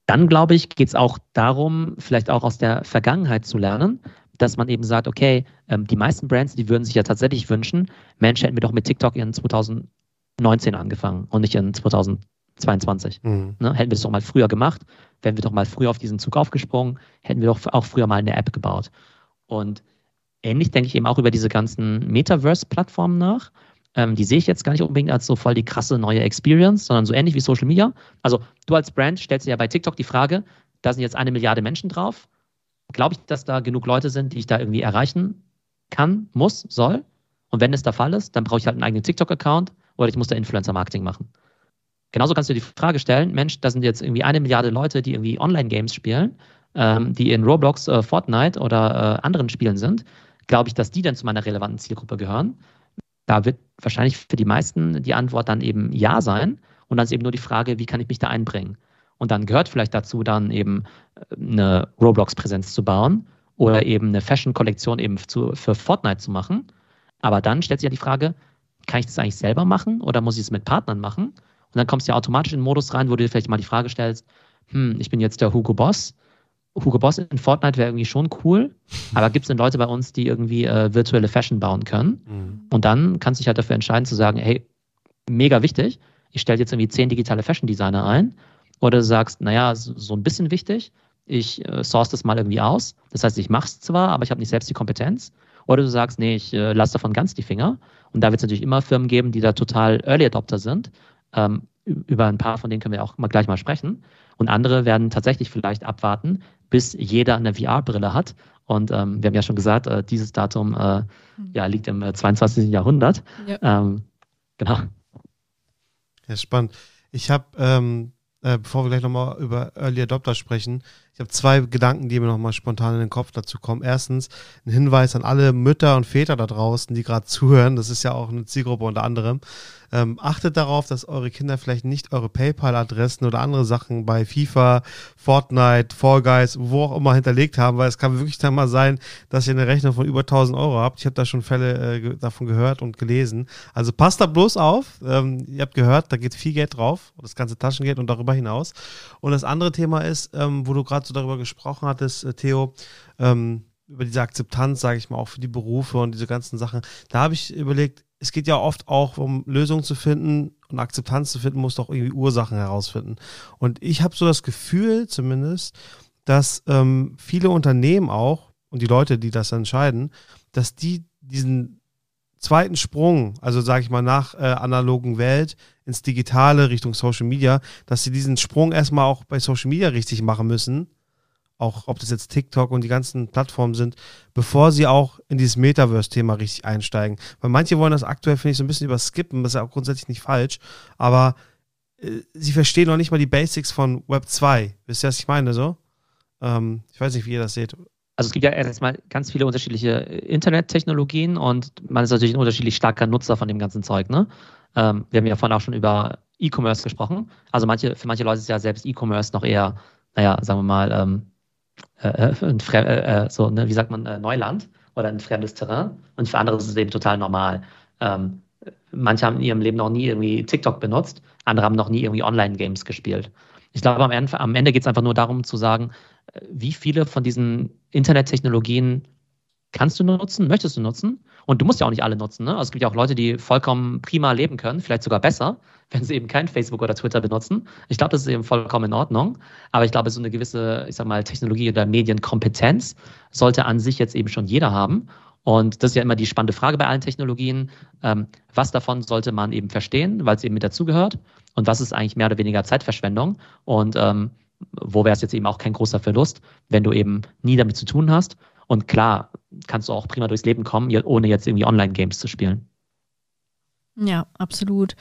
dann, glaube ich, geht es auch darum, vielleicht auch aus der Vergangenheit zu lernen, dass man eben sagt, okay, ähm, die meisten Brands, die würden sich ja tatsächlich wünschen, Mensch, hätten wir doch mit TikTok in 2019 angefangen und nicht in 2022. Mhm. Ne? Hätten wir das doch mal früher gemacht, wären wir doch mal früher auf diesen Zug aufgesprungen, hätten wir doch auch früher mal eine App gebaut. Und ähnlich denke ich eben auch über diese ganzen Metaverse-Plattformen nach. Ähm, die sehe ich jetzt gar nicht unbedingt als so voll die krasse neue Experience, sondern so ähnlich wie Social Media. Also du als Brand stellst dir ja bei TikTok die Frage, da sind jetzt eine Milliarde Menschen drauf. Glaube ich, dass da genug Leute sind, die ich da irgendwie erreichen kann, muss, soll? Und wenn es der Fall ist, dann brauche ich halt einen eigenen TikTok-Account oder ich muss da Influencer-Marketing machen. Genauso kannst du die Frage stellen, Mensch, da sind jetzt irgendwie eine Milliarde Leute, die irgendwie Online-Games spielen, ähm, die in Roblox, äh, Fortnite oder äh, anderen Spielen sind. Glaube ich, dass die dann zu meiner relevanten Zielgruppe gehören? Da wird wahrscheinlich für die meisten die Antwort dann eben ja sein. Und dann ist eben nur die Frage, wie kann ich mich da einbringen? Und dann gehört vielleicht dazu, dann eben äh, eine Roblox-Präsenz zu bauen oder eben eine Fashion-Kollektion eben zu, für Fortnite zu machen. Aber dann stellt sich ja die Frage, kann ich das eigentlich selber machen oder muss ich es mit Partnern machen? Und dann kommst du ja automatisch in den Modus rein, wo du dir vielleicht mal die Frage stellst, hm, ich bin jetzt der Hugo Boss Hugo Boss in Fortnite wäre irgendwie schon cool, aber gibt es denn Leute bei uns, die irgendwie äh, virtuelle Fashion bauen können? Mhm. Und dann kannst du dich halt dafür entscheiden zu sagen, hey, mega wichtig, ich stelle jetzt irgendwie zehn digitale Fashion Designer ein. Oder du sagst, naja, so, ein bisschen wichtig, ich äh, source das mal irgendwie aus. Das heißt, ich mache es zwar, aber ich habe nicht selbst die Kompetenz. Oder du sagst, nee, ich äh, lasse davon ganz die Finger. Und da wird es natürlich immer Firmen geben, die da total Early Adopter sind. Ähm, über ein paar von denen können wir auch mal gleich mal sprechen. Und andere werden tatsächlich vielleicht abwarten, bis jeder eine VR-Brille hat. Und ähm, wir haben ja schon gesagt, äh, dieses Datum äh, mhm. ja, liegt im 22. Äh, Jahrhundert. Ja. Ähm, genau. Ja, spannend. Ich habe, ähm, äh, bevor wir gleich nochmal über Early Adopter sprechen, ich habe zwei Gedanken, die mir nochmal spontan in den Kopf dazu kommen. Erstens ein Hinweis an alle Mütter und Väter da draußen, die gerade zuhören. Das ist ja auch eine Zielgruppe unter anderem. Ähm, achtet darauf, dass eure Kinder vielleicht nicht eure PayPal-Adressen oder andere Sachen bei FIFA, Fortnite, Fall Guys, wo auch immer hinterlegt haben, weil es kann wirklich dann mal sein, dass ihr eine Rechnung von über 1000 Euro habt. Ich habe da schon Fälle äh, davon gehört und gelesen. Also passt da bloß auf. Ähm, ihr habt gehört, da geht viel Geld drauf, das ganze Taschengeld und darüber hinaus. Und das andere Thema ist, ähm, wo du gerade so darüber gesprochen hattest, äh, Theo, ähm, über diese Akzeptanz, sage ich mal, auch für die Berufe und diese ganzen Sachen. Da habe ich überlegt, es geht ja oft auch um Lösungen zu finden und Akzeptanz zu finden, muss doch irgendwie Ursachen herausfinden. Und ich habe so das Gefühl zumindest, dass ähm, viele Unternehmen auch und die Leute, die das entscheiden, dass die diesen zweiten Sprung, also sage ich mal nach äh, analogen Welt ins Digitale Richtung Social Media, dass sie diesen Sprung erstmal auch bei Social Media richtig machen müssen, auch ob das jetzt TikTok und die ganzen Plattformen sind, bevor sie auch in dieses Metaverse-Thema richtig einsteigen. Weil manche wollen das aktuell, finde ich, so ein bisschen überskippen, das ist ja auch grundsätzlich nicht falsch, aber äh, sie verstehen noch nicht mal die Basics von Web 2. Wisst ihr, was ich meine so? Ähm, ich weiß nicht, wie ihr das seht. Also es gibt ja erstmal ganz viele unterschiedliche äh, Internettechnologien und man ist natürlich ein unterschiedlich starker Nutzer von dem ganzen Zeug. Ne? Ähm, wir haben ja vorhin auch schon über E-Commerce gesprochen. Also manche, für manche Leute ist ja selbst E-Commerce noch eher, naja, sagen wir mal, ähm, äh, äh äh, äh, so, ne, wie sagt man, äh, Neuland oder ein fremdes Terrain. Und für andere ist es eben total normal. Ähm, manche haben in ihrem Leben noch nie irgendwie TikTok benutzt, andere haben noch nie irgendwie Online-Games gespielt. Ich glaube, am Ende, am Ende geht es einfach nur darum zu sagen, wie viele von diesen Internettechnologien kannst du nutzen, möchtest du nutzen? Und du musst ja auch nicht alle nutzen. Ne? Also es gibt ja auch Leute, die vollkommen prima leben können, vielleicht sogar besser, wenn sie eben kein Facebook oder Twitter benutzen. Ich glaube, das ist eben vollkommen in Ordnung. Aber ich glaube, so eine gewisse, ich sag mal, Technologie oder Medienkompetenz sollte an sich jetzt eben schon jeder haben. Und das ist ja immer die spannende Frage bei allen Technologien. Ähm, was davon sollte man eben verstehen, weil es eben mit dazugehört? Und was ist eigentlich mehr oder weniger Zeitverschwendung? Und ähm, wo wäre es jetzt eben auch kein großer Verlust, wenn du eben nie damit zu tun hast. Und klar, kannst du auch prima durchs Leben kommen, ohne jetzt irgendwie Online-Games zu spielen. Ja, absolut.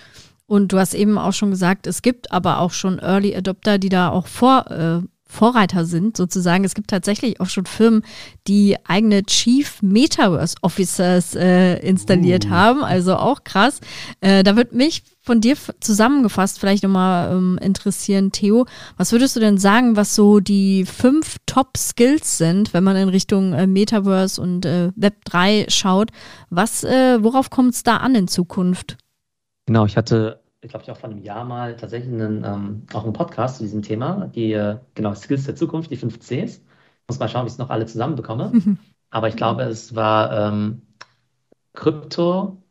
Und du hast eben auch schon gesagt, es gibt aber auch schon Early Adopter, die da auch vor, äh, Vorreiter sind, sozusagen. Es gibt tatsächlich auch schon Firmen, die eigene Chief Metaverse Officers äh, installiert uh. haben, also auch krass. Äh, da wird mich von dir zusammengefasst vielleicht nochmal ähm, interessieren, Theo. Was würdest du denn sagen, was so die fünf Top-Skills sind, wenn man in Richtung äh, Metaverse und äh, Web 3 schaut? Was, äh, worauf kommt es da an in Zukunft? Genau, ich hatte ich glaube, ich auch vor einem Jahr mal tatsächlich einen, ähm, auch einen Podcast zu diesem Thema, die, äh, genau, Skills der Zukunft, die fünf Cs. Muss mal schauen, wie ich es noch alle zusammenbekomme. Aber ich glaube, es war ähm, Krypto,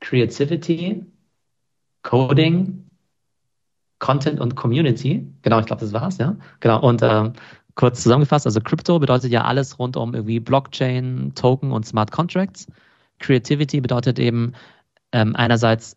Creativity, Coding, Content und Community. Genau, ich glaube, das war's, ja. Genau. Und ähm, kurz zusammengefasst, also Crypto bedeutet ja alles rund um irgendwie Blockchain, Token und Smart Contracts. Creativity bedeutet eben ähm, einerseits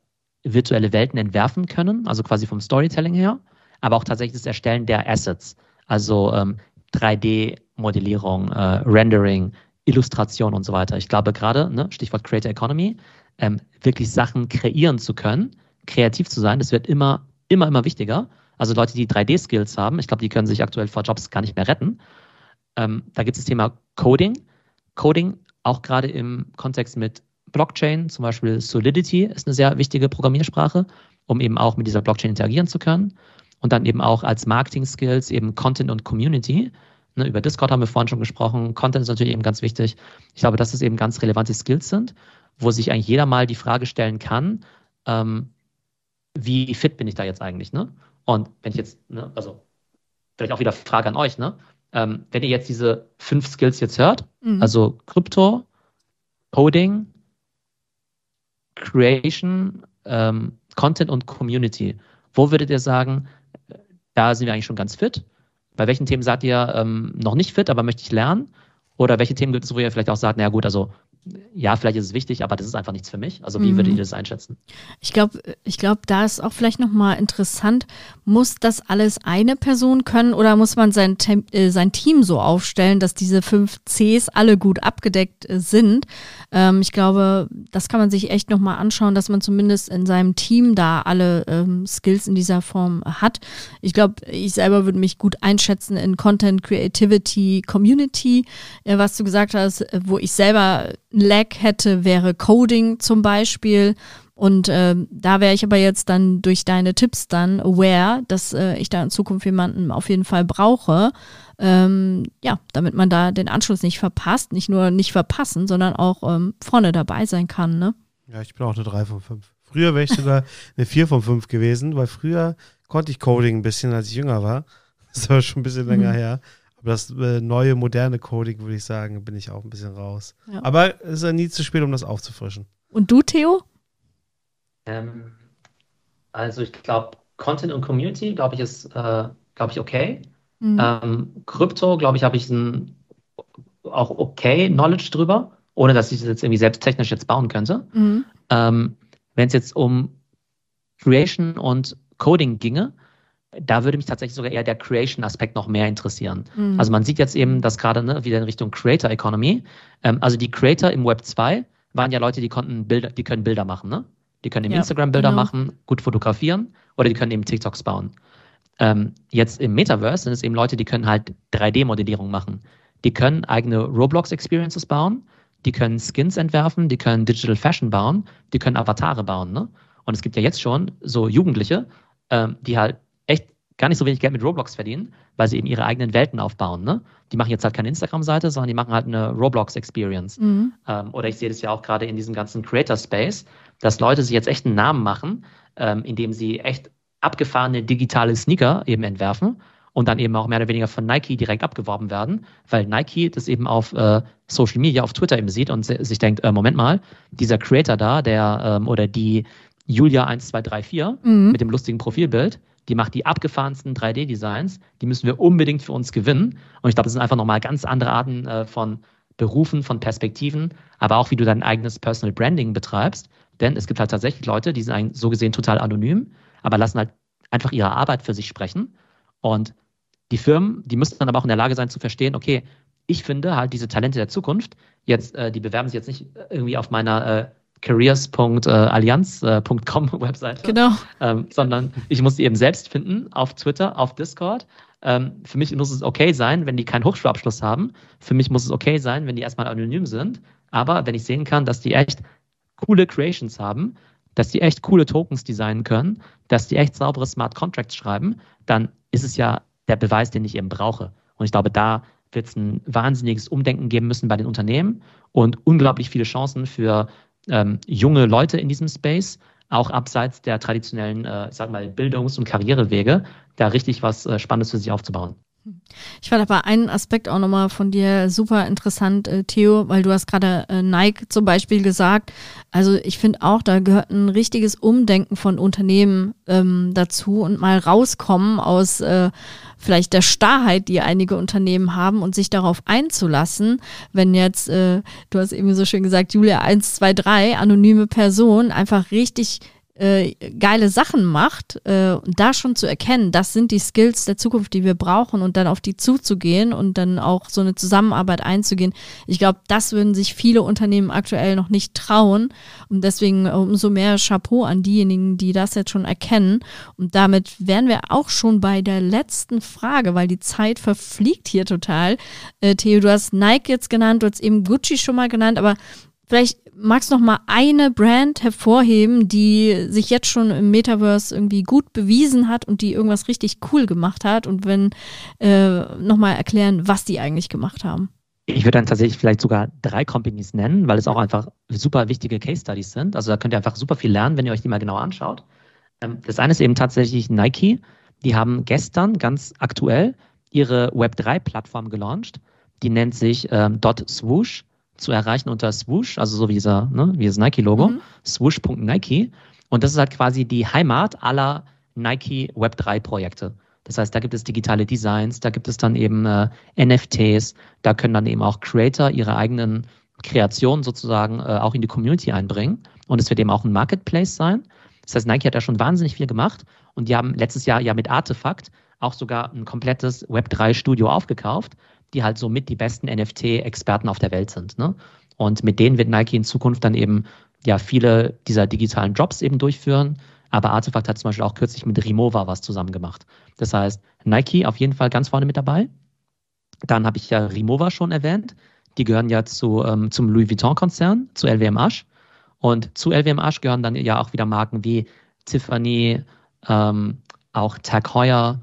virtuelle Welten entwerfen können, also quasi vom Storytelling her, aber auch tatsächlich das Erstellen der Assets, also ähm, 3D-Modellierung, äh, Rendering, Illustration und so weiter. Ich glaube gerade, ne, Stichwort Creator Economy, ähm, wirklich Sachen kreieren zu können, kreativ zu sein, das wird immer, immer, immer wichtiger. Also Leute, die 3D-Skills haben, ich glaube, die können sich aktuell vor Jobs gar nicht mehr retten. Ähm, da gibt es das Thema Coding. Coding auch gerade im Kontext mit Blockchain, zum Beispiel Solidity ist eine sehr wichtige Programmiersprache, um eben auch mit dieser Blockchain interagieren zu können. Und dann eben auch als Marketing-Skills eben Content und Community. Ne, über Discord haben wir vorhin schon gesprochen. Content ist natürlich eben ganz wichtig. Ich glaube, dass es eben ganz relevante Skills sind, wo sich eigentlich jeder mal die Frage stellen kann, ähm, wie fit bin ich da jetzt eigentlich? Ne? Und wenn ich jetzt, ne, also vielleicht auch wieder Frage an euch, ne? Ähm, wenn ihr jetzt diese fünf Skills jetzt hört, mhm. also Krypto, Coding, Creation, ähm, Content und Community. Wo würdet ihr sagen, da sind wir eigentlich schon ganz fit? Bei welchen Themen seid ihr ähm, noch nicht fit, aber möchte ich lernen? Oder welche Themen gibt es, wo ihr vielleicht auch sagt, naja gut, also ja, vielleicht ist es wichtig, aber das ist einfach nichts für mich. Also wie mhm. würdet ihr das einschätzen? Ich glaube, ich glaube, da ist auch vielleicht nochmal interessant, muss das alles eine Person können oder muss man sein, äh, sein Team so aufstellen, dass diese fünf Cs alle gut abgedeckt äh, sind? Ähm, ich glaube, das kann man sich echt nochmal anschauen, dass man zumindest in seinem Team da alle ähm, Skills in dieser Form hat. Ich glaube, ich selber würde mich gut einschätzen in Content, Creativity, Community, äh, was du gesagt hast, wo ich selber Lag hätte, wäre Coding zum Beispiel. Und äh, da wäre ich aber jetzt dann durch deine Tipps dann aware, dass äh, ich da in Zukunft jemanden auf jeden Fall brauche. Ähm, ja, damit man da den Anschluss nicht verpasst, nicht nur nicht verpassen, sondern auch ähm, vorne dabei sein kann. Ne? Ja, ich bin auch eine 3 von 5. Früher wäre ich sogar eine 4 von 5 gewesen, weil früher konnte ich Coding ein bisschen, als ich jünger war. Das war schon ein bisschen länger mhm. her. Aber das äh, neue, moderne Coding, würde ich sagen, bin ich auch ein bisschen raus. Ja. Aber es ist ja nie zu spät, um das aufzufrischen. Und du, Theo? Ähm, also ich glaube, Content und Community, glaube ich, ist, äh, glaube ich, okay. Mhm. Ähm, Krypto, glaube ich, habe ich ein auch okay Knowledge drüber. ohne dass ich das jetzt irgendwie selbst technisch jetzt bauen könnte. Mhm. Ähm, Wenn es jetzt um Creation und Coding ginge, da würde mich tatsächlich sogar eher der Creation-Aspekt noch mehr interessieren. Mhm. Also man sieht jetzt eben, dass gerade ne, wieder in Richtung Creator Economy, ähm, also die Creator im Web 2 waren ja Leute, die konnten Bilder, die können Bilder machen, ne? Die können eben ja, Instagram Bilder genau. machen, gut fotografieren oder die können eben TikToks bauen. Ähm, jetzt im Metaverse sind es eben Leute, die können halt 3D-Modellierung machen. Die können eigene Roblox-Experiences bauen, die können Skins entwerfen, die können Digital Fashion bauen, die können Avatare bauen. Ne? Und es gibt ja jetzt schon so Jugendliche, ähm, die halt echt gar nicht so wenig Geld mit Roblox verdienen, weil sie eben ihre eigenen Welten aufbauen. Ne? Die machen jetzt halt keine Instagram-Seite, sondern die machen halt eine Roblox-Experience. Mhm. Ähm, oder ich sehe das ja auch gerade in diesem ganzen Creator-Space, dass Leute sich jetzt echt einen Namen machen, ähm, indem sie echt abgefahrene digitale Sneaker eben entwerfen und dann eben auch mehr oder weniger von Nike direkt abgeworben werden, weil Nike das eben auf äh, Social Media, auf Twitter eben sieht und sich denkt, äh, Moment mal, dieser Creator da, der ähm, oder die Julia1234 mhm. mit dem lustigen Profilbild, die macht die abgefahrensten 3D-Designs, die müssen wir unbedingt für uns gewinnen. Und ich glaube, das sind einfach nochmal ganz andere Arten äh, von Berufen, von Perspektiven, aber auch wie du dein eigenes Personal Branding betreibst. Denn es gibt halt tatsächlich Leute, die sind so gesehen total anonym, aber lassen halt einfach ihre Arbeit für sich sprechen. Und die Firmen, die müssen dann aber auch in der Lage sein zu verstehen, okay, ich finde halt diese Talente der Zukunft, jetzt, äh, die bewerben sich jetzt nicht irgendwie auf meiner äh, careers.allianz.com Webseite, genau. ähm, sondern ich muss die eben selbst finden auf Twitter, auf Discord. Ähm, für mich muss es okay sein, wenn die keinen Hochschulabschluss haben. Für mich muss es okay sein, wenn die erstmal anonym sind. Aber wenn ich sehen kann, dass die echt coole Creations haben, dass die echt coole Tokens designen können, dass die echt saubere Smart Contracts schreiben, dann ist es ja der Beweis, den ich eben brauche. Und ich glaube, da wird es ein wahnsinniges Umdenken geben müssen bei den Unternehmen und unglaublich viele Chancen für ähm, junge Leute in diesem Space, auch abseits der traditionellen, äh, sag mal, Bildungs- und Karrierewege, da richtig was äh, Spannendes für sich aufzubauen. Ich fand aber einen Aspekt auch nochmal von dir super interessant, äh, Theo, weil du hast gerade äh, Nike zum Beispiel gesagt. Also ich finde auch, da gehört ein richtiges Umdenken von Unternehmen ähm, dazu und mal rauskommen aus äh, vielleicht der Starrheit, die einige Unternehmen haben und sich darauf einzulassen, wenn jetzt, äh, du hast eben so schön gesagt, Julia 123, anonyme Person, einfach richtig äh, geile Sachen macht, äh, da schon zu erkennen, das sind die Skills der Zukunft, die wir brauchen und dann auf die zuzugehen und dann auch so eine Zusammenarbeit einzugehen. Ich glaube, das würden sich viele Unternehmen aktuell noch nicht trauen und deswegen umso mehr Chapeau an diejenigen, die das jetzt schon erkennen. Und damit wären wir auch schon bei der letzten Frage, weil die Zeit verfliegt hier total. Äh, Theo, du hast Nike jetzt genannt, du hast eben Gucci schon mal genannt, aber Vielleicht magst noch mal eine Brand hervorheben, die sich jetzt schon im Metaverse irgendwie gut bewiesen hat und die irgendwas richtig cool gemacht hat und wenn äh, noch mal erklären, was die eigentlich gemacht haben. Ich würde dann tatsächlich vielleicht sogar drei Companies nennen, weil es auch einfach super wichtige Case Studies sind. Also da könnt ihr einfach super viel lernen, wenn ihr euch die mal genauer anschaut. Ähm, das eine ist eben tatsächlich Nike. Die haben gestern ganz aktuell ihre Web3-Plattform gelauncht. Die nennt sich ähm, Dot Swoosh zu erreichen unter Swoosh, also so wie dieser, ne, wie das Nike-Logo, mhm. swoosh.nike. Und das ist halt quasi die Heimat aller Nike Web3-Projekte. Das heißt, da gibt es digitale Designs, da gibt es dann eben äh, NFTs, da können dann eben auch Creator ihre eigenen Kreationen sozusagen äh, auch in die Community einbringen. Und es wird eben auch ein Marketplace sein. Das heißt, Nike hat da schon wahnsinnig viel gemacht und die haben letztes Jahr ja mit Artefakt auch sogar ein komplettes Web3-Studio aufgekauft die halt so mit die besten NFT-Experten auf der Welt sind. Ne? Und mit denen wird Nike in Zukunft dann eben ja viele dieser digitalen Jobs eben durchführen. Aber Artefakt hat zum Beispiel auch kürzlich mit Rimowa was zusammen gemacht. Das heißt, Nike auf jeden Fall ganz vorne mit dabei. Dann habe ich ja Rimowa schon erwähnt. Die gehören ja zu, ähm, zum Louis Vuitton-Konzern, zu LVMH. Und zu LVMH gehören dann ja auch wieder Marken wie Tiffany, ähm, auch Tag Heuer,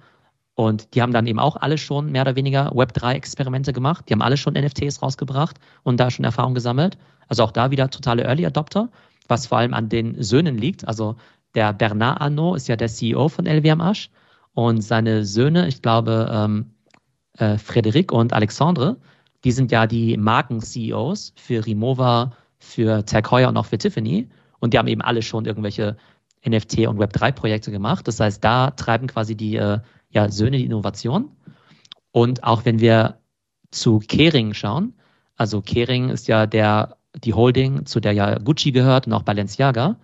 und die haben dann eben auch alle schon mehr oder weniger Web3-Experimente gemacht. Die haben alle schon NFTs rausgebracht und da schon Erfahrung gesammelt. Also auch da wieder totale Early Adopter, was vor allem an den Söhnen liegt. Also der Bernard Arnault ist ja der CEO von LVMH und seine Söhne, ich glaube, ähm, äh, Frédéric und Alexandre, die sind ja die Marken-CEOs für Rimowa, für Tag Heuer und auch für Tiffany. Und die haben eben alle schon irgendwelche NFT- und Web3-Projekte gemacht. Das heißt, da treiben quasi die äh, ja, Söhne die Innovation. Und auch wenn wir zu Kering schauen, also Kering ist ja der die Holding, zu der ja Gucci gehört und auch Balenciaga.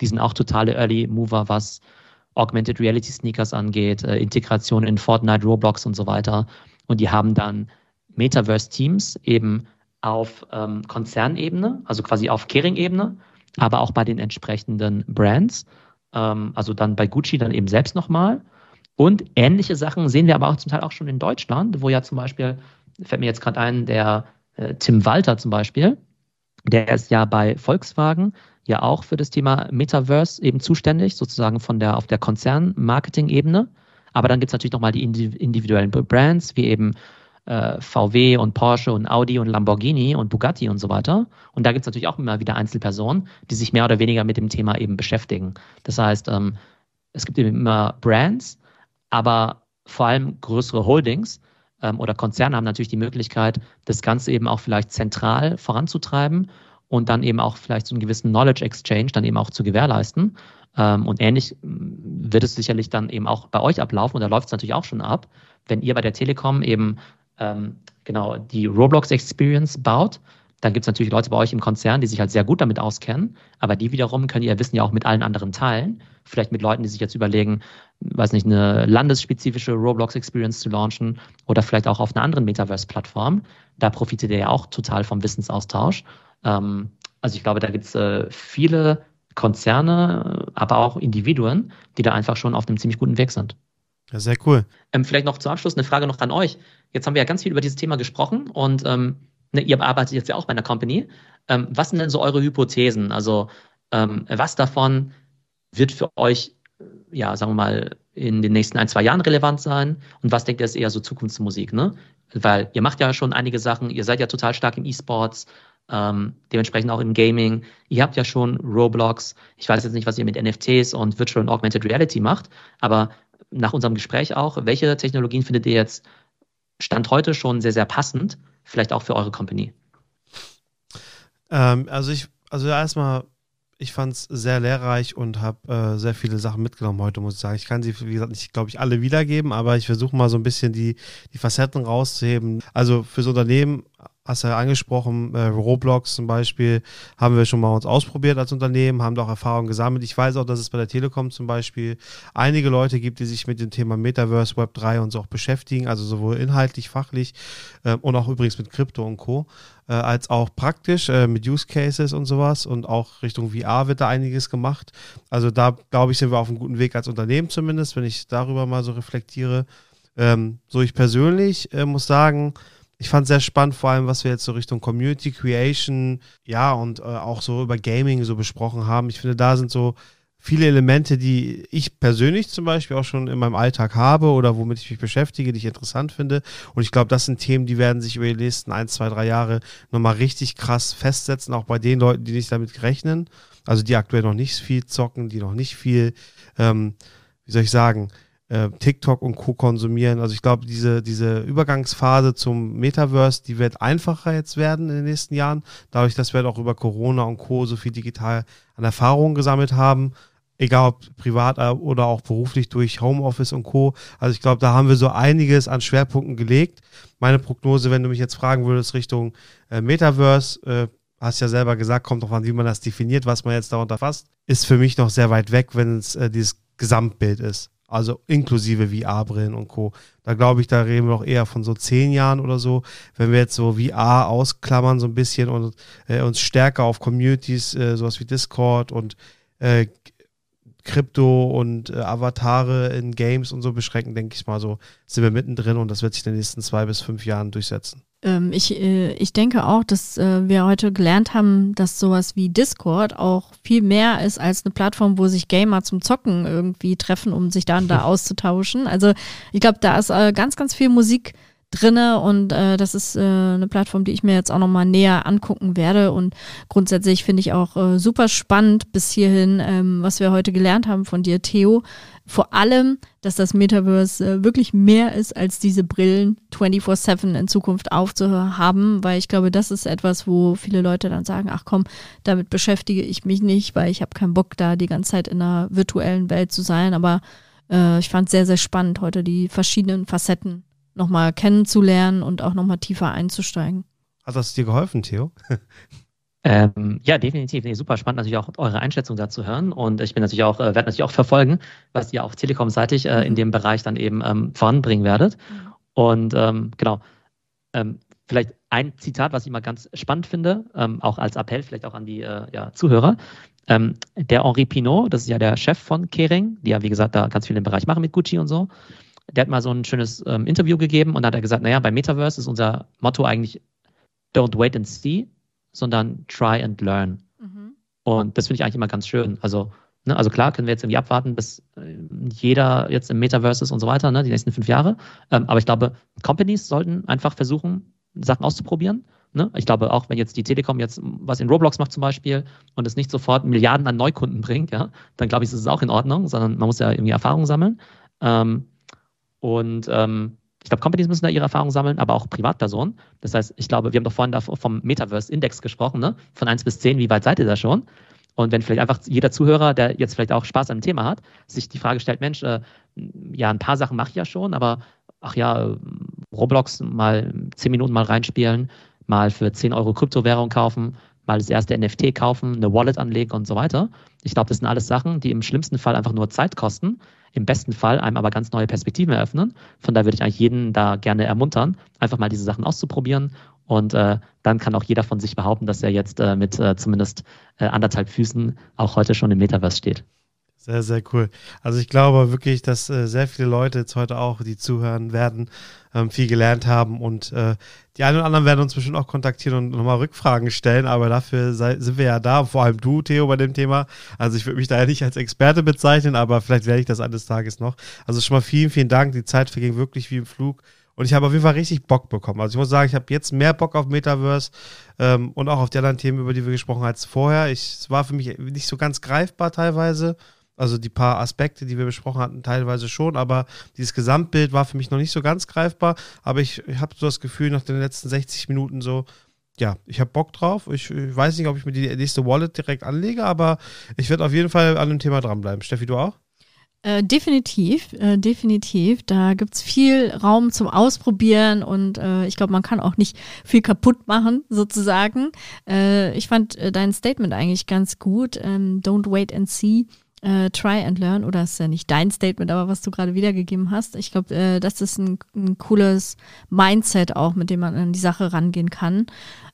Die sind auch totale Early Mover, was Augmented Reality Sneakers angeht, äh, Integration in Fortnite, Roblox und so weiter. Und die haben dann Metaverse-Teams eben auf ähm, Konzernebene, also quasi auf Kering-Ebene, aber auch bei den entsprechenden Brands. Ähm, also dann bei Gucci dann eben selbst nochmal. Und ähnliche Sachen sehen wir aber auch zum Teil auch schon in Deutschland, wo ja zum Beispiel, fällt mir jetzt gerade ein, der äh, Tim Walter zum Beispiel, der ist ja bei Volkswagen ja auch für das Thema Metaverse eben zuständig, sozusagen von der auf der Konzern-Marketing-Ebene. Aber dann gibt es natürlich nochmal die individuellen Brands, wie eben äh, VW und Porsche und Audi und Lamborghini und Bugatti und so weiter. Und da gibt es natürlich auch immer wieder Einzelpersonen, die sich mehr oder weniger mit dem Thema eben beschäftigen. Das heißt, ähm, es gibt eben immer Brands, aber vor allem größere Holdings ähm, oder Konzerne haben natürlich die Möglichkeit, das Ganze eben auch vielleicht zentral voranzutreiben und dann eben auch vielleicht so einen gewissen Knowledge Exchange dann eben auch zu gewährleisten. Ähm, und ähnlich mm, wird es sicherlich dann eben auch bei euch ablaufen und da läuft es natürlich auch schon ab, wenn ihr bei der Telekom eben ähm, genau die Roblox Experience baut, dann gibt es natürlich Leute bei euch im Konzern, die sich halt sehr gut damit auskennen, aber die wiederum können ihr Wissen ja auch mit allen anderen teilen. Vielleicht mit Leuten, die sich jetzt überlegen, weiß nicht, eine landesspezifische Roblox-Experience zu launchen oder vielleicht auch auf einer anderen Metaverse-Plattform. Da profitiert ihr ja auch total vom Wissensaustausch. Ähm, also ich glaube, da gibt es äh, viele Konzerne, aber auch Individuen, die da einfach schon auf einem ziemlich guten Weg sind. Ja, sehr cool. Ähm, vielleicht noch zum Abschluss eine Frage noch an euch. Jetzt haben wir ja ganz viel über dieses Thema gesprochen und ähm, ne, ihr arbeitet jetzt ja auch bei einer Company. Ähm, was sind denn so eure Hypothesen? Also ähm, was davon wird für euch, ja, sagen wir mal, in den nächsten ein, zwei Jahren relevant sein? Und was denkt ihr ist eher so Zukunftsmusik, ne? Weil ihr macht ja schon einige Sachen, ihr seid ja total stark im E-Sports, ähm, dementsprechend auch im Gaming. Ihr habt ja schon Roblox. Ich weiß jetzt nicht, was ihr mit NFTs und Virtual und Augmented Reality macht, aber nach unserem Gespräch auch, welche Technologien findet ihr jetzt Stand heute schon sehr, sehr passend, vielleicht auch für eure Company? Ähm, also ich, also erstmal, ich fand es sehr lehrreich und habe äh, sehr viele Sachen mitgenommen heute, muss ich sagen. Ich kann sie, wie gesagt, nicht, glaube ich, alle wiedergeben, aber ich versuche mal so ein bisschen die, die Facetten rauszuheben. Also fürs Unternehmen hast du ja angesprochen, äh, Roblox zum Beispiel, haben wir schon mal uns ausprobiert als Unternehmen, haben da auch Erfahrungen gesammelt. Ich weiß auch, dass es bei der Telekom zum Beispiel einige Leute gibt, die sich mit dem Thema Metaverse, Web 3 und so auch beschäftigen, also sowohl inhaltlich, fachlich äh, und auch übrigens mit Krypto und Co., äh, als auch praktisch äh, mit Use Cases und sowas und auch Richtung VR wird da einiges gemacht. Also da, glaube ich, sind wir auf einem guten Weg als Unternehmen zumindest, wenn ich darüber mal so reflektiere. Ähm, so ich persönlich äh, muss sagen, ich fand es sehr spannend, vor allem, was wir jetzt so Richtung Community Creation, ja, und äh, auch so über Gaming so besprochen haben. Ich finde, da sind so viele Elemente, die ich persönlich zum Beispiel auch schon in meinem Alltag habe oder womit ich mich beschäftige, die ich interessant finde. Und ich glaube, das sind Themen, die werden sich über die nächsten ein, zwei, drei Jahre nochmal richtig krass festsetzen, auch bei den Leuten, die nicht damit rechnen. Also die aktuell noch nicht viel zocken, die noch nicht viel, ähm, wie soll ich sagen, äh, TikTok und Co. konsumieren. Also ich glaube, diese, diese Übergangsphase zum Metaverse, die wird einfacher jetzt werden in den nächsten Jahren, dadurch, dass wir halt auch über Corona und Co. so viel digital an Erfahrungen gesammelt haben. Egal ob privat äh, oder auch beruflich durch Homeoffice und Co. Also ich glaube, da haben wir so einiges an Schwerpunkten gelegt. Meine Prognose, wenn du mich jetzt fragen würdest, Richtung äh, Metaverse, äh, hast ja selber gesagt, kommt doch an, wie man das definiert, was man jetzt darunter fasst, ist für mich noch sehr weit weg, wenn es äh, dieses Gesamtbild ist also inklusive VR-Brillen und Co. Da glaube ich, da reden wir noch eher von so zehn Jahren oder so. Wenn wir jetzt so VR ausklammern so ein bisschen und äh, uns stärker auf Communities, äh, sowas wie Discord und äh, Krypto und äh, Avatare in Games und so beschränken, denke ich mal so, sind wir mittendrin und das wird sich in den nächsten zwei bis fünf Jahren durchsetzen. Ähm, ich, äh, ich denke auch, dass äh, wir heute gelernt haben, dass sowas wie Discord auch viel mehr ist als eine Plattform, wo sich Gamer zum Zocken irgendwie treffen, um sich dann da auszutauschen. Also ich glaube, da ist äh, ganz, ganz viel Musik drinne und äh, das ist äh, eine Plattform, die ich mir jetzt auch nochmal näher angucken werde und grundsätzlich finde ich auch äh, super spannend bis hierhin, ähm, was wir heute gelernt haben von dir, Theo, vor allem, dass das Metaverse äh, wirklich mehr ist, als diese Brillen 24-7 in Zukunft aufzuhaben, weil ich glaube, das ist etwas, wo viele Leute dann sagen, ach komm, damit beschäftige ich mich nicht, weil ich habe keinen Bock, da die ganze Zeit in einer virtuellen Welt zu sein. Aber äh, ich fand sehr, sehr spannend, heute die verschiedenen Facetten nochmal kennenzulernen und auch nochmal tiefer einzusteigen. Hat das dir geholfen, Theo? Ähm, ja, definitiv. Nee, super spannend, natürlich auch eure Einschätzung dazu hören. Und ich bin natürlich auch, äh, werde natürlich auch verfolgen, was ihr auch telekom-seitig äh, in dem Bereich dann eben ähm, voranbringen werdet. Mhm. Und ähm, genau, ähm, vielleicht ein Zitat, was ich mal ganz spannend finde, ähm, auch als Appell, vielleicht auch an die äh, ja, Zuhörer. Ähm, der Henri Pinot, das ist ja der Chef von Kering, die ja, wie gesagt, da ganz viel im Bereich machen mit Gucci und so. Der hat mal so ein schönes ähm, Interview gegeben und da hat er gesagt, naja, bei Metaverse ist unser Motto eigentlich don't wait and see, sondern try and learn. Mhm. Und das finde ich eigentlich immer ganz schön. Also, ne, also klar können wir jetzt irgendwie abwarten, bis äh, jeder jetzt im Metaverse ist und so weiter, ne, die nächsten fünf Jahre. Ähm, aber ich glaube, Companies sollten einfach versuchen, Sachen auszuprobieren. Ne? Ich glaube, auch wenn jetzt die Telekom jetzt was in Roblox macht zum Beispiel und es nicht sofort Milliarden an Neukunden bringt, ja, dann glaube ich, ist es auch in Ordnung, sondern man muss ja irgendwie Erfahrung sammeln. Ähm, und ähm, ich glaube, Companies müssen da ihre Erfahrungen sammeln, aber auch Privatpersonen. Das heißt, ich glaube, wir haben doch vorhin vom Metaverse-Index gesprochen, ne? von 1 bis 10, wie weit seid ihr da schon? Und wenn vielleicht einfach jeder Zuhörer, der jetzt vielleicht auch Spaß an dem Thema hat, sich die Frage stellt, Mensch, äh, ja, ein paar Sachen mache ich ja schon, aber ach ja, Roblox mal 10 Minuten mal reinspielen, mal für 10 Euro Kryptowährung kaufen, mal das erste NFT kaufen, eine Wallet anlegen und so weiter. Ich glaube, das sind alles Sachen, die im schlimmsten Fall einfach nur Zeit kosten, im besten Fall einem aber ganz neue Perspektiven eröffnen. Von daher würde ich eigentlich jeden da gerne ermuntern, einfach mal diese Sachen auszuprobieren. Und äh, dann kann auch jeder von sich behaupten, dass er jetzt äh, mit äh, zumindest äh, anderthalb Füßen auch heute schon im Metaverse steht. Sehr, sehr cool. Also ich glaube wirklich, dass äh, sehr viele Leute jetzt heute auch, die zuhören werden, ähm, viel gelernt haben und äh, die einen oder anderen werden uns bestimmt auch kontaktieren und nochmal Rückfragen stellen, aber dafür sei, sind wir ja da, vor allem du, Theo, bei dem Thema. Also ich würde mich da ja nicht als Experte bezeichnen, aber vielleicht werde ich das eines Tages noch. Also schon mal vielen, vielen Dank. Die Zeit verging wirklich wie im Flug. Und ich habe auf jeden Fall richtig Bock bekommen. Also ich muss sagen, ich habe jetzt mehr Bock auf Metaverse ähm, und auch auf die anderen Themen, über die wir gesprochen haben, als vorher. Ich, es war für mich nicht so ganz greifbar teilweise. Also die paar Aspekte, die wir besprochen hatten, teilweise schon, aber dieses Gesamtbild war für mich noch nicht so ganz greifbar. Aber ich, ich habe so das Gefühl, nach den letzten 60 Minuten so, ja, ich habe Bock drauf. Ich, ich, weiß nicht, ob ich mir die nächste Wallet direkt anlege, aber ich werde auf jeden Fall an dem Thema dranbleiben. Steffi, du auch? Äh, definitiv, äh, definitiv. Da gibt es viel Raum zum Ausprobieren und äh, ich glaube, man kann auch nicht viel kaputt machen, sozusagen. Äh, ich fand äh, dein Statement eigentlich ganz gut. Ähm, don't wait and see äh, Try and Learn, oder ist ja nicht dein Statement, aber was du gerade wiedergegeben hast. Ich glaube, äh, das ist ein, ein, cooles Mindset auch, mit dem man an die Sache rangehen kann.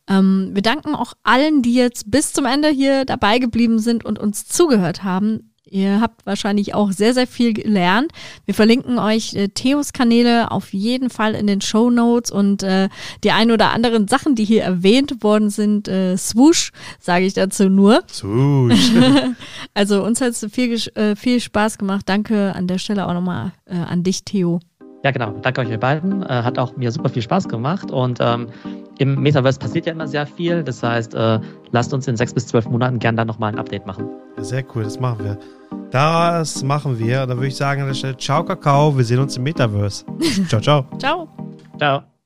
Ähm, wir danken auch allen, die jetzt bis zum Ende hier dabei geblieben sind und uns zugehört haben. Ihr habt wahrscheinlich auch sehr, sehr viel gelernt. Wir verlinken euch äh, Theos Kanäle auf jeden Fall in den Show Notes und äh, die ein oder anderen Sachen, die hier erwähnt worden sind, äh, swoosh, sage ich dazu nur. Swoosh. also uns hat es viel, äh, viel Spaß gemacht. Danke an der Stelle auch nochmal äh, an dich, Theo. Ja, genau. Danke euch beiden. Äh, hat auch mir super viel Spaß gemacht und ähm, im Metaverse passiert ja immer sehr viel. Das heißt, äh, lasst uns in sechs bis zwölf Monaten gerne dann nochmal ein Update machen. Sehr cool, das machen wir. Das machen wir. Dann würde ich sagen an der Stelle, ciao Kakao, wir sehen uns im Metaverse. ciao, ciao. ciao. Ciao.